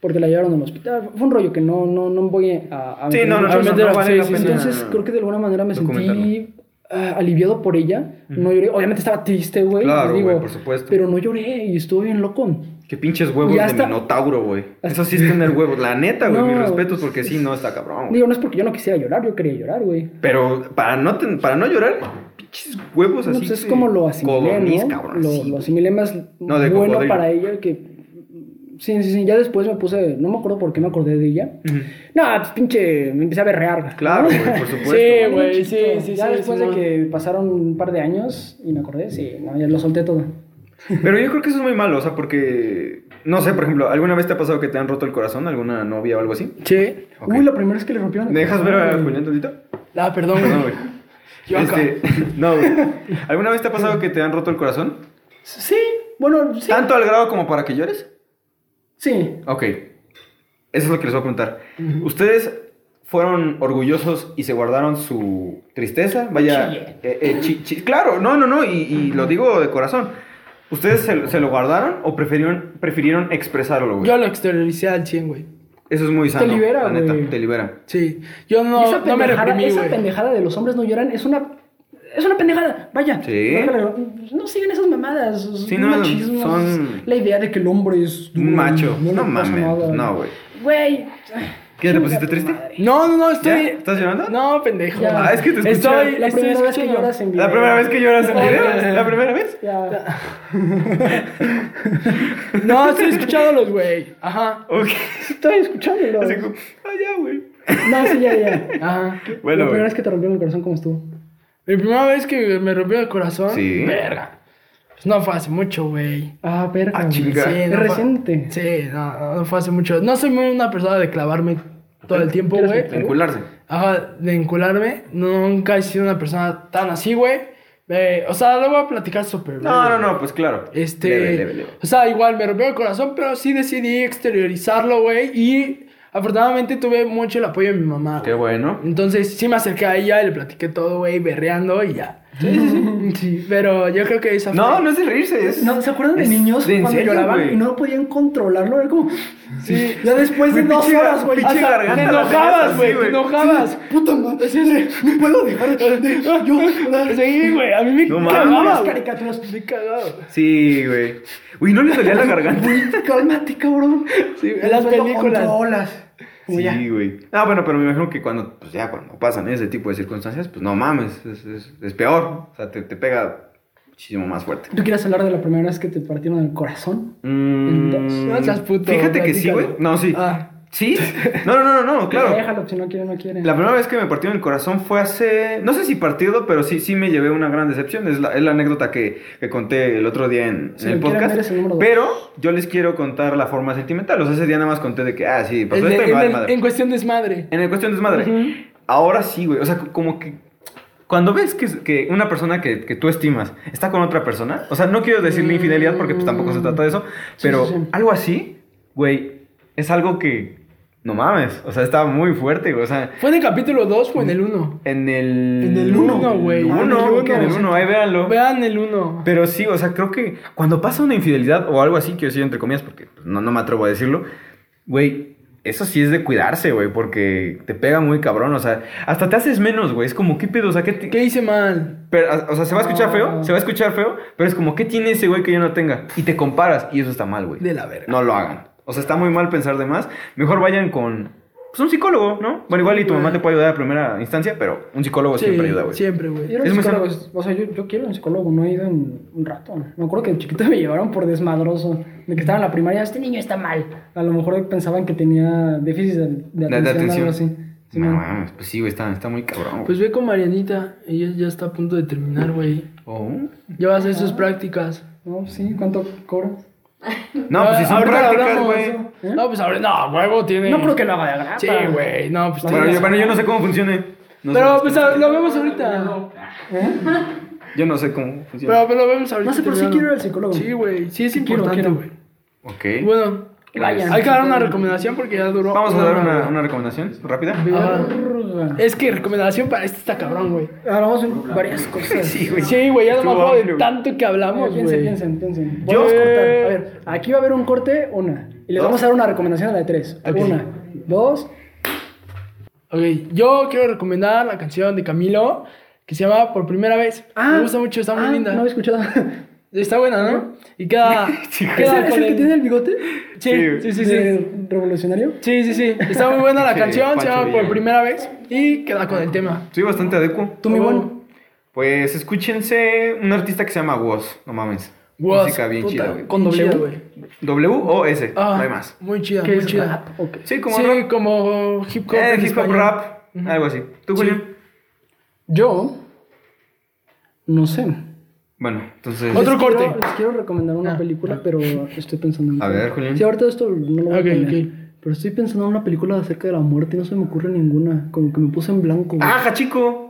S2: Porque la llevaron al hospital. Fue un rollo que no, no, no voy a, a
S3: Sí,
S2: meter
S3: no, no, vale
S1: sí.
S2: Entonces creo que de alguna manera me sentí ah, aliviado por ella. No lloré. Obviamente estaba triste, güey.
S3: Claro, güey, por supuesto.
S2: Pero no lloré y estuve bien loco.
S3: Qué pinches huevos de minotauro, güey. Eso sí es tener huevos. La neta, güey,
S2: No.
S3: mis respetos, porque sí, no está cabrón.
S2: Digo, no es porque yo no quisiera llorar, yo quería llorar, güey.
S3: Pero para no, ten- para no llorar, pinches huevos
S2: No,
S3: así.
S2: pues es como lo asimilé,
S3: cabrón,
S2: lo,
S3: así,
S2: lo asimilé más
S3: No, de
S2: bueno
S3: cocodrilo.
S2: para ella que... Sí, sí, sí. Ya después me puse... No me acuerdo por qué me acordé de ella. No, pues pinche... Me empecé a berrear.
S3: Claro,
S2: ¿no?
S3: güey, por supuesto.
S1: Sí, güey, sí, sí,
S2: Ya
S1: sí.
S2: después de que pasaron un par de años y me acordé, sí, no, ya lo solté todo.
S3: Pero yo creo que eso es muy malo, o sea, porque. No sé, por ejemplo, ¿alguna vez te ha pasado que te han roto el corazón? ¿Alguna novia o algo así?
S1: Sí.
S2: Uy, la primera vez que le rompieron.
S3: ¿Me dejas ver a
S2: güey.
S3: Julián tantito?
S1: Ah, perdón,
S3: Perdón,
S1: güey.
S3: güey.
S1: Yo acá.
S3: Este, no, güey. ¿Alguna vez te ha pasado que te han roto el corazón?
S2: Sí, bueno, sí.
S3: ¿Tanto al grado como para que llores?
S2: Sí.
S3: Ok. Eso es lo que les voy a preguntar. ¿Ustedes fueron orgullosos y se guardaron su tristeza? Vaya. Eh, eh, chi- chi- claro, no, no, no. Y, y lo digo de corazón. ¿Ustedes se, se lo guardaron o prefirieron, prefirieron expresarlo, güey?
S1: Yo lo exterioricé al 100, güey.
S3: Eso es muy sano.
S2: libera,
S3: la neta, te libera.
S1: Sí. Yo no,
S2: esa
S1: no me reprimí,
S2: esa pendejada de los hombres no lloran es una es una pendejada, vaya.
S3: Sí.
S2: No, no sigan esas mamadas.
S3: Sí, no,
S2: machismo,
S3: son-
S2: La idea de que el hombre es
S3: Un macho. No
S2: pasa
S3: mames.
S2: nada.
S3: No, güey.
S2: Güey.
S3: ¿Qué, te pusiste triste?
S1: No, no, no, estoy.
S3: ¿Ya? ¿Estás llorando?
S1: No, pendejo.
S2: Ya.
S3: Ah, es que te escuché.
S1: Estoy,
S2: La
S1: estoy
S2: primera vez que lloras en video.
S3: ¿La primera vez que lloras en video? ¿La primera vez?
S2: Ya.
S1: No, estoy escuchándolos, güey. Ajá.
S3: Ok.
S2: Estoy escuchándolo.
S3: Así como, ah, ya, güey.
S2: No, sí, ya, ya.
S1: Ajá.
S3: Bueno,
S2: la primera vez que te rompieron el corazón, ¿cómo estuvo?
S1: Mi primera vez que me rompió el corazón.
S3: Sí.
S1: Verga. Pues no fue hace mucho, güey.
S2: Ah, verga.
S3: Ah, chinga.
S1: Sí,
S2: Es
S1: no fue-
S2: reciente.
S1: Sí, no, no fue hace mucho. No soy muy una persona de clavarme todo el tiempo,
S2: ¿Quieres
S1: güey.
S2: meter?
S3: Encularse.
S1: Ajá, de encularme. Nunca he sido una persona tan así, güey. Eh, o sea, lo voy a platicar súper
S3: No, no, no, pues claro.
S1: Este,
S3: Leve, leve, leve.
S1: o sea, igual me rompió el corazón, pero sí decidí exteriorizarlo, güey. Y afortunadamente tuve mucho el apoyo de mi mamá.
S3: Qué bueno.
S1: Entonces sí me acerqué a ella y le platiqué todo, güey, berreando y ya. Sí, sí, sí. Sí, pero yo creo que esa fue.
S3: No, no es de reírse, es...
S2: No, ¿se acuerdan de
S3: es
S2: niños
S3: de
S2: cuando
S3: serio,
S2: lloraban
S3: güey.
S2: y no podían controlarlo? Era como.
S1: Sí.
S2: Ya después de dos horas, güey.
S1: Te enojabas, güey, te enojabas.
S2: Puta madre. No puedo dejar de yo.
S1: Sí, güey, a mí me
S3: No
S1: cagaba.
S2: Las caricaturas.
S1: Me cagado.
S3: Sí, güey. Uy, ¿no le dolía la garganta?
S2: Güey, cálmate, cabrón.
S1: Sí, en las películas.
S2: controlas. Como.
S3: Sí, güey. Ah, bueno, pero me imagino que cuando, pues ya, cuando pasan ese tipo de circunstancias, pues no mames, es, es, es peor. O sea, te, te pega muchísimo más fuerte.
S2: ¿Tú quieres hablar de la primera vez que te partieron el corazón?
S3: Mm,
S2: Entonces,
S1: no seas puto,
S3: Fíjate que sí, güey. No, sí.
S1: Ah.
S3: ¿Sí? No, no, no, no, no, claro.
S2: Déjalo, si no quiere, no quiere.
S3: La primera vez que me partieron el corazón fue hace, no sé si partido, pero sí, sí me llevé una gran decepción. Es la, es la anécdota que, que conté el otro día en,
S2: Si
S3: en el podcast.
S2: el.
S3: Pero yo les quiero contar la forma sentimental. O sea, ese día nada más conté de que, ah, sí, pasó
S1: de-
S3: esto y
S1: en, el-
S3: madre.
S1: en cuestión desmadre.
S3: En el cuestión desmadre. Ahora sí, güey. O sea, como que. Cuando ves que, que una persona que, que tú estimas está con otra persona, o sea, no quiero decirle infidelidad porque pues tampoco se trata de eso, pero
S2: sí, sí.
S3: algo así, güey, es algo que. No mames. O sea, estaba muy fuerte, güey. O sea,
S1: ¿Fue en el capítulo 2 o en el 1?
S3: en el.
S1: En el uno, güey.
S3: En el
S1: Ah, en el
S3: uno,
S1: uno.
S3: en el uno, ahí véanlo.
S1: Vean el 1.
S3: Pero sí, o sea, creo que cuando pasa una infidelidad o algo así, quiero decir entre comillas, porque pues, no, no me atrevo a decirlo, güey, eso sí es de cuidarse, güey, porque te pega muy cabrón, o sea, hasta te haces menos, güey, es como, ¿qué pedo? O sea, ¿qué, ti-
S1: ¿Qué hice mal?
S3: pero, o sea, se va a escuchar
S2: No.
S3: feo, se va a escuchar feo, pero es como, ¿qué tiene ese güey que yo no tenga? Y te comparas, y eso está mal, güey.
S1: De la verga.
S3: No lo hagan. O sea, está muy mal pensar de más. Mejor vayan con, pues un psicólogo, ¿no? Bueno, igual y tu mamá te puede ayudar a primera instancia, pero un psicólogo
S1: Sí,
S3: siempre ayuda, güey.
S1: Siempre, güey.
S2: Yo era
S3: Es muy
S2: psicólogo,
S3: sano.
S2: o sea, yo, yo quiero un psicólogo, no he ido en un rato. Me acuerdo que de chiquito me llevaron por desmadroso, de que estaba en la primaria, este niño está mal. A lo mejor pensaban que tenía déficit de, de
S3: De,
S2: atención,
S3: de atención.
S2: algo así. Sí,
S3: no
S2: man.
S3: mames, pues sí, güey, está, está muy cabrón. güey.
S1: Pues ve con Marianita. Ella ya está a punto de terminar, güey.
S3: Oh.
S1: Ya va a hacer sus prácticas.
S2: No, sí, ¿cuánto cobras?
S3: No, pues si son
S1: ahorita
S3: prácticas,
S1: hablamos.
S3: güey.
S2: ¿Eh?
S1: No, pues ahora, no, huevo, tiene.
S2: No creo que lo haga de agrapa.
S1: Sí, güey, no, pues
S3: Bueno,
S1: tiene-
S3: yo, bueno, yo no sé cómo funcione. No sé.
S1: Pero pues a- lo vemos ahorita.
S3: Yo no sé cómo funciona.
S1: Pero, pero lo vemos ahorita.
S2: No sé, pero sí quiero ir al psicólogo.
S1: Sí, güey, sí es
S2: Sí quiero,
S1: importante,
S2: quiero.
S1: güey.
S3: Ok.
S1: Bueno,
S2: Vayan.
S1: hay que dar una recomendación porque ya duró.
S3: Vamos a dar una, recomendación rápida.
S1: Ah, es que recomendación para este está cabrón, güey.
S2: Hablamos de varias cosas.
S3: Sí, güey.
S1: Sí, güey, ya no me acuerdo de tanto que hablamos,
S2: piensen,
S1: güey.
S2: piensen, piensen.
S1: Yo-
S2: Vamos a cortar. A ver, aquí va a haber un corte, una. Y les vamos a dar una recomendación a la de tres.
S1: Ok.
S2: Una, dos.
S1: Ok, yo quiero recomendar la canción de Camilo que se llama Por Primera Vez. me gusta mucho, está muy
S2: ah,
S1: linda.
S2: No había escuchado.
S1: Está buena, ¿no? Y queda.
S2: ¿Es el, es el que tiene el bigote?
S1: Sí, sí, sí, sí.
S2: ¿De ¿Revolucionario?
S1: Sí, sí, sí. Está muy buena la
S3: Sí,
S1: canción, se llama. Por Primera Vez y queda con el tema.
S3: Soy bastante adecuado.
S2: Tú, mi
S1: Oh.
S2: buen.
S3: Pues escúchense un artista que se llama Woz, no mames.
S1: Woz,
S3: Música bien
S1: puta,
S3: chida, güey.
S2: Con W.
S1: güey.
S3: W o S,
S1: Ah,
S3: no hay más.
S1: Muy chida,
S2: ¿Qué
S1: muy
S2: es
S1: chida.
S2: rap? Ok.
S3: Sí, como
S1: sí,
S3: rap.
S1: como hip hop.
S3: Eh,
S1: en
S3: hip hop
S1: español.
S3: rap, algo así. ¿Tú,
S1: Sí.
S3: Julio?
S2: Yo. No sé.
S3: Bueno, entonces.
S1: Otro
S2: Les
S1: corte.
S2: quiero- les quiero recomendar una
S1: Ah.
S2: película, pero estoy pensando en.
S3: A ver, Julián.
S2: Sí, ahorita esto no lo voy a poner.
S1: ok.
S2: Pero estoy pensando en una película acerca de la muerte y no se me ocurre ninguna. Como que me puse en blanco. güey.
S3: Ah, Hachiko.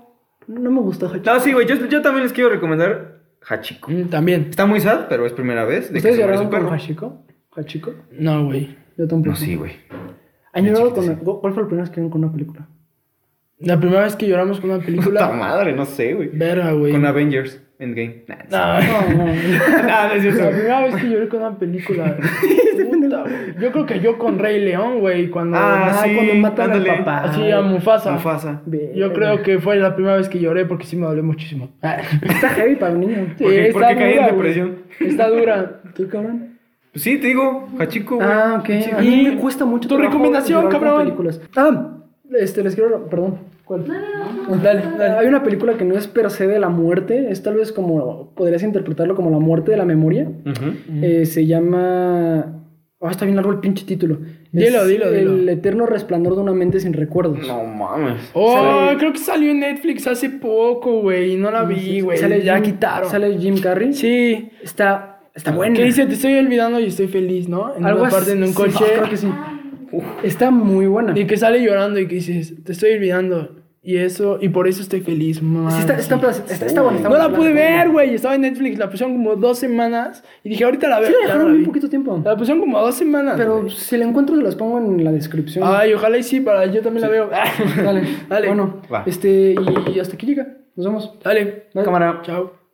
S2: No me gusta Hachi.
S3: No, sí, güey, yo, yo también les quiero recomendar Hachiko.
S1: Mm, También.
S3: Está muy sad, pero es primera vez. De
S2: ¿Ustedes lloraron con. Hachiko? ¿Hachiko?
S1: No, güey.
S2: Yo tampoco.
S3: No, sí, güey.
S2: ¿Han llorado con... ¿Cuál fue la primera vez que vieron con una película?
S1: La primera vez que lloramos con una
S3: Puta
S1: película.
S3: madre, no sé, güey.
S1: Verga, güey.
S3: Con Avengers Endgame. Nah,
S1: No,
S2: No, no.
S3: no, no es cierto.
S1: La primera vez que lloré con una película. Puta, güey. Yo creo que yo con Rey León, güey. Cuando.
S3: Ah,
S2: Ah,
S3: sí,
S2: cuando matan al papá.
S1: Así a Mufasa.
S3: Mufasa.
S1: Yo creo que fue la primera vez que lloré porque sí me dolió muchísimo.
S2: Está heavy para un niño.
S1: Sí,
S3: Porque-
S1: está
S3: porque caí en depresión.
S1: Está dura.
S2: ¿Tú, cabrón?
S3: Pues sí, te digo, Hachiko, güey.
S2: Ah, ok.
S1: Sí.
S2: A mí
S1: Y
S2: me cuesta mucho
S1: tu recomendación, cabrón.
S2: películas. Ah, este, les quiero... Perdón. ¿Cuál?
S1: Dale, dale.
S2: Hay una película que no es per se de la muerte, es tal vez como, podrías interpretarlo como la muerte de la memoria. Eh, se llama... Ah, está bien largo el pinche título.
S1: Dilo,
S2: Es
S1: dilo, dilo.
S2: El eterno resplandor de una mente sin recuerdos.
S3: No mames.
S1: Oh,
S2: Sale-
S1: creo que salió en Netflix hace poco, güey. y No la vi, güey.
S2: Sale
S1: ya
S2: Jim-
S1: quitaron.
S2: Sale Jim Carrey.
S1: Sí.
S2: Está, está buena.
S1: ¿Qué dice? Te estoy olvidando y estoy feliz, ¿no? En
S2: Algo
S1: una parte en un
S2: sí,
S1: coche.
S2: creo que sí. Está muy buena.
S1: Y que sale llorando y que dices, te estoy olvidando. Y eso, y por eso estoy feliz, man.
S2: Sí, está, está, está, está buena. está
S1: No la pude ver, güey. Estaba en Netflix, la pusieron como dos semanas. Y dije, ahorita la veo.
S2: Sí, la dejaron
S1: vi.
S2: poquito tiempo.
S1: La pusieron como dos semanas.
S2: Pero si la encuentro, se las pongo en la descripción.
S1: Ay, ojalá y sí, para yo también la veo.
S2: Dale,
S1: Dale.
S2: Bueno,
S3: Va.
S2: este, y, y hasta aquí llega. Nos vemos.
S1: Dale.
S3: Cámara.
S1: Chao.